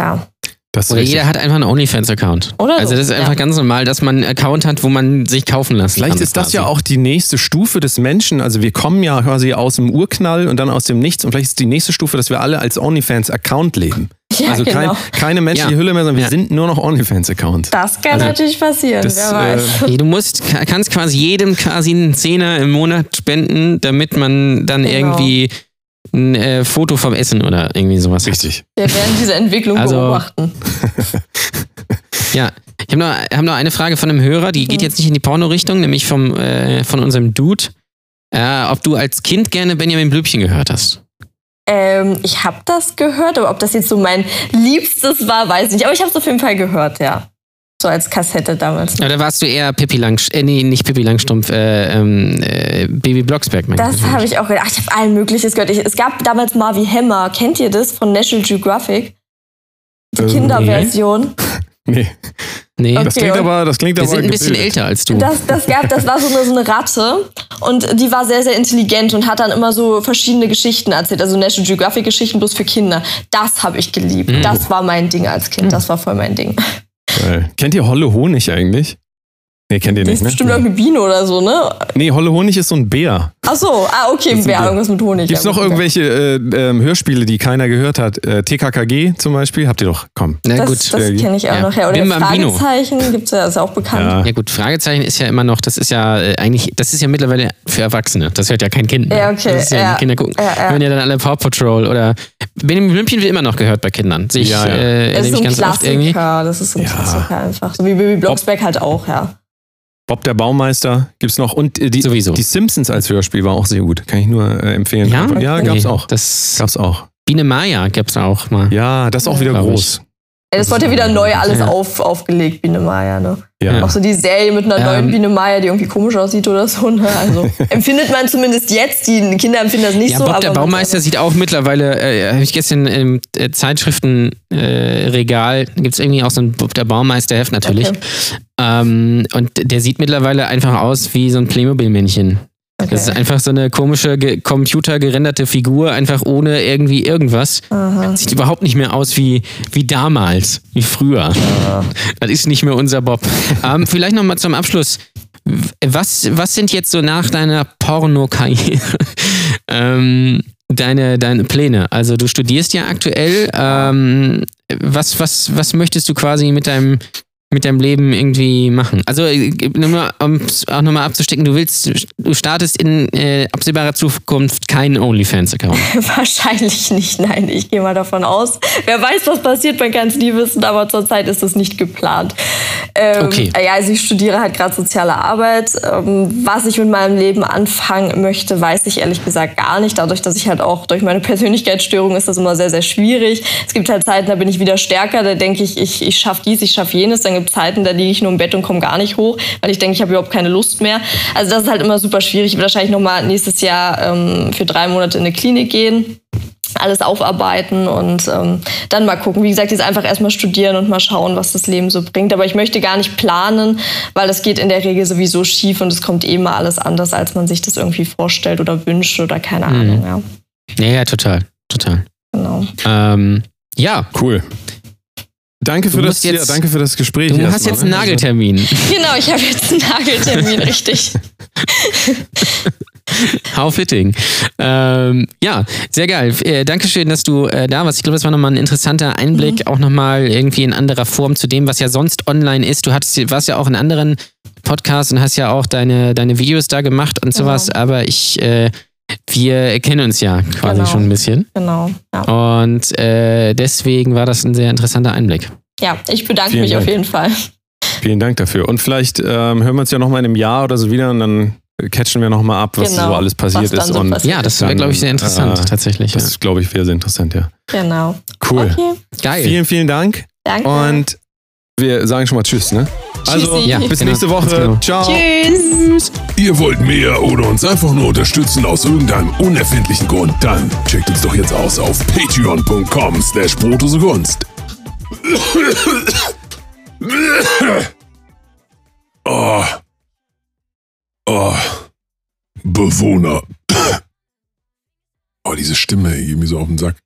Ja. Das ist Oder richtig. jeder hat einfach einen OnlyFans-Account. Oder Also so, das ist einfach ja. ganz normal, dass man einen Account hat, wo man sich kaufen lassen Vielleicht kann. ist das quasi. ja auch die nächste Stufe des Menschen. Also wir kommen ja quasi aus dem Urknall und dann aus dem Nichts. Und vielleicht ist die nächste Stufe, dass wir alle als OnlyFans-Account leben. Ja, also kein, genau. keine menschliche Ja. Hülle mehr, sondern wir sind nur noch OnlyFans-Account. Das kann Also, natürlich passieren, das, wer weiß. äh, Du musst, ka- kannst quasi jedem quasi einen Zehner im Monat spenden, damit man dann Genau. irgendwie ein äh, Foto vom Essen oder irgendwie sowas. Richtig. wir werden diese Entwicklung Also- beobachten. Ja, ich habe noch, hab noch eine Frage von einem Hörer, die geht jetzt nicht in die Porno-Richtung, nämlich vom, äh, von unserem Dude. Äh, ob du als Kind gerne Benjamin Blümchen gehört hast. Ähm, ich habe das gehört, aber ob das jetzt so mein Liebstes war, weiß ich nicht. Aber ich habe es auf jeden Fall gehört, ja. So als Kassette damals. Oder warst du eher Pippi Langstrumpf, äh, nee, nicht Pippi Langstrumpf, äh, ähm, äh, Baby Blocksberg, mein Das habe ich auch gedacht. Ach, ich habe allen Mögliches gehört. Ich, es gab damals Marvy Hammer. Kennt ihr das von National Geographic? Die Ähm, Kinderversion. Nee. Nee, Okay. Das klingt aber, das klingt wir aber sind ein bisschen gebildet. älter als du. Das, das gab, das war so eine, so eine Ratte und die war sehr, sehr intelligent und hat dann immer so verschiedene Geschichten erzählt, also National Geographic Geschichten bloß für Kinder. Das habe ich geliebt. Mhm. Das war mein Ding als Kind. Das war voll mein Ding. Geil. Kennt ihr Holle Honig eigentlich? Nee, kennt ihr Das nicht, ist ne? bestimmt irgendeine Biene oder so, ne? Nee, Holle Honig ist so ein Bär. Ach so, ah, okay, Das ist ein Bier. irgendwas mit Honig. Gibt es noch irgendwelche äh, ähm, Hörspiele, die keiner gehört hat? Äh, TKKG zum Beispiel? Habt ihr doch, komm. Na Das, gut. das kenne ich auch ja. noch. Ja. Oder. Fragezeichen gibt es ja, ist ja auch bekannt. Ja. Ja gut, Fragezeichen ist ja immer noch, das ist ja äh, eigentlich, das ist ja mittlerweile für Erwachsene. Das hört ja kein Kind mehr. Ja, okay, Das ist ja, Kinder gucken, Ja, ja. hören ja dann alle Paw Patrol oder Benjamin Blümchen wird immer noch gehört bei Kindern. Sehe ich, Ja, ja. Äh, Das ist ein ganz irgendwie. Klassiker. Das ist so ein Ja. Klassiker einfach. So wie Baby Blocksberg halt auch, ja. Bob der Baumeister gibt's noch. Und äh, die, Sowieso. die Simpsons als Hörspiel war auch sehr gut. Kann ich nur äh, empfehlen. Ja? ja Nee, gab's auch. Das Gab's auch. Biene Maya gab's auch mal. Ja, das ist auch wieder Glaub ich. Das wurde ja wieder neu alles Ja. auf, aufgelegt, Biene Maya, ne? Ja. Auch so die Serie mit einer Ähm. neuen Biene Maya, die irgendwie komisch aussieht oder so. Ne? Also empfindet man zumindest jetzt, die Kinder empfinden das nicht Ja, so. Bob aber der Baumeister sieht auch mittlerweile, äh, habe ich gestern im äh, Zeitschriftenregal, äh, Regal, gibt's irgendwie auch so ein Bob der Baumeister-Heft natürlich. Okay. Ähm, und der sieht mittlerweile einfach aus wie so ein Playmobil-Männchen. Okay. Das ist einfach so eine komische, ge computergerenderte Figur, einfach ohne irgendwie irgendwas. Aha. Sieht überhaupt nicht mehr aus wie, wie damals, wie früher. Das ist nicht mehr unser Bob. ähm, vielleicht nochmal zum Abschluss. Was, was sind jetzt so nach deiner Pornokarriere ähm, deine, deine Pläne? Also du studierst ja aktuell. Ähm, was, was, was möchtest du quasi mit deinem mit deinem Leben irgendwie machen. Also äh, nur um es auch nochmal abzustecken, du willst, du startest in äh, absehbarer Zukunft keinen OnlyFans-Account. Wahrscheinlich nicht, nein. Ich gehe mal davon aus. Wer weiß, was passiert, man kann es nie wissen, aber zurzeit ist das nicht geplant. Ähm, Okay. Ja, also ich studiere halt gerade soziale Arbeit. Ähm, was ich mit meinem Leben anfangen möchte, weiß ich ehrlich gesagt gar nicht. Dadurch, dass ich halt auch durch meine Persönlichkeitsstörung ist das immer sehr, sehr schwierig. Es gibt halt Zeiten, da bin ich wieder stärker, da denke ich, ich, ich schaffe dies, ich schaffe jenes. Dann gibt Zeiten, da liege ich nur im Bett und komme gar nicht hoch, weil ich denke, ich habe überhaupt keine Lust mehr. Also das ist halt immer super schwierig. Ich will wahrscheinlich nochmal nächstes Jahr ähm, für drei Monate in eine Klinik gehen alles aufarbeiten und ähm, dann mal gucken. Wie gesagt, jetzt einfach erstmal studieren und mal schauen, was das Leben so bringt. Aber ich möchte gar nicht planen, weil das geht in der Regel sowieso schief und es kommt eh mal alles anders, als man sich das irgendwie vorstellt oder wünscht oder keine Mhm. Ahnung. Ja, Ja, ja, total, total. genau. Ähm, ja, Cool. Danke für, das, jetzt- ja, danke für das Gespräch. du erstmal, hast jetzt ne? einen Nageltermin. Genau, ich habe jetzt einen Nageltermin, richtig. How fitting. Ähm, ja, sehr geil. Äh, Dankeschön, dass du äh, da warst. Ich glaube, das war nochmal ein interessanter Einblick, auch nochmal irgendwie in anderer Form zu dem, was ja sonst online ist. Du hattest, warst ja auch in anderen Podcasts und hast ja auch deine, deine Videos da gemacht und sowas, Genau. aber ich, äh, wir kennen uns ja quasi Genau. schon ein bisschen. Genau. Ja, Und äh, deswegen war das ein sehr interessanter Einblick. ja ich bedanke Vielen mich auf Dank. jeden Fall. Vielen Dank dafür. Und vielleicht ähm, hören wir uns ja nochmal in einem Jahr oder so wieder und dann catchen wir nochmal ab, was Genau, so alles passiert ist. so und passiert. Ja, das wäre, glaube ich, sehr interessant, äh, tatsächlich. das Ja. ist, glaube ich, wäre sehr interessant, ja. Genau. Cool. Okay, Geil. Vielen, vielen Dank. danke. Und wir sagen schon mal Tschüss, ne? Also. Ja, bis genau, nächste Woche. genau. Ciao. Tschüss. Ihr wollt mehr oder uns einfach nur unterstützen aus irgendeinem unerfindlichen Grund? Dann checkt uns doch jetzt aus auf patreon.com slash Kunst. Oh. Oh, Bewohner. Oh, diese Stimme, irgendwie so auf den Sack.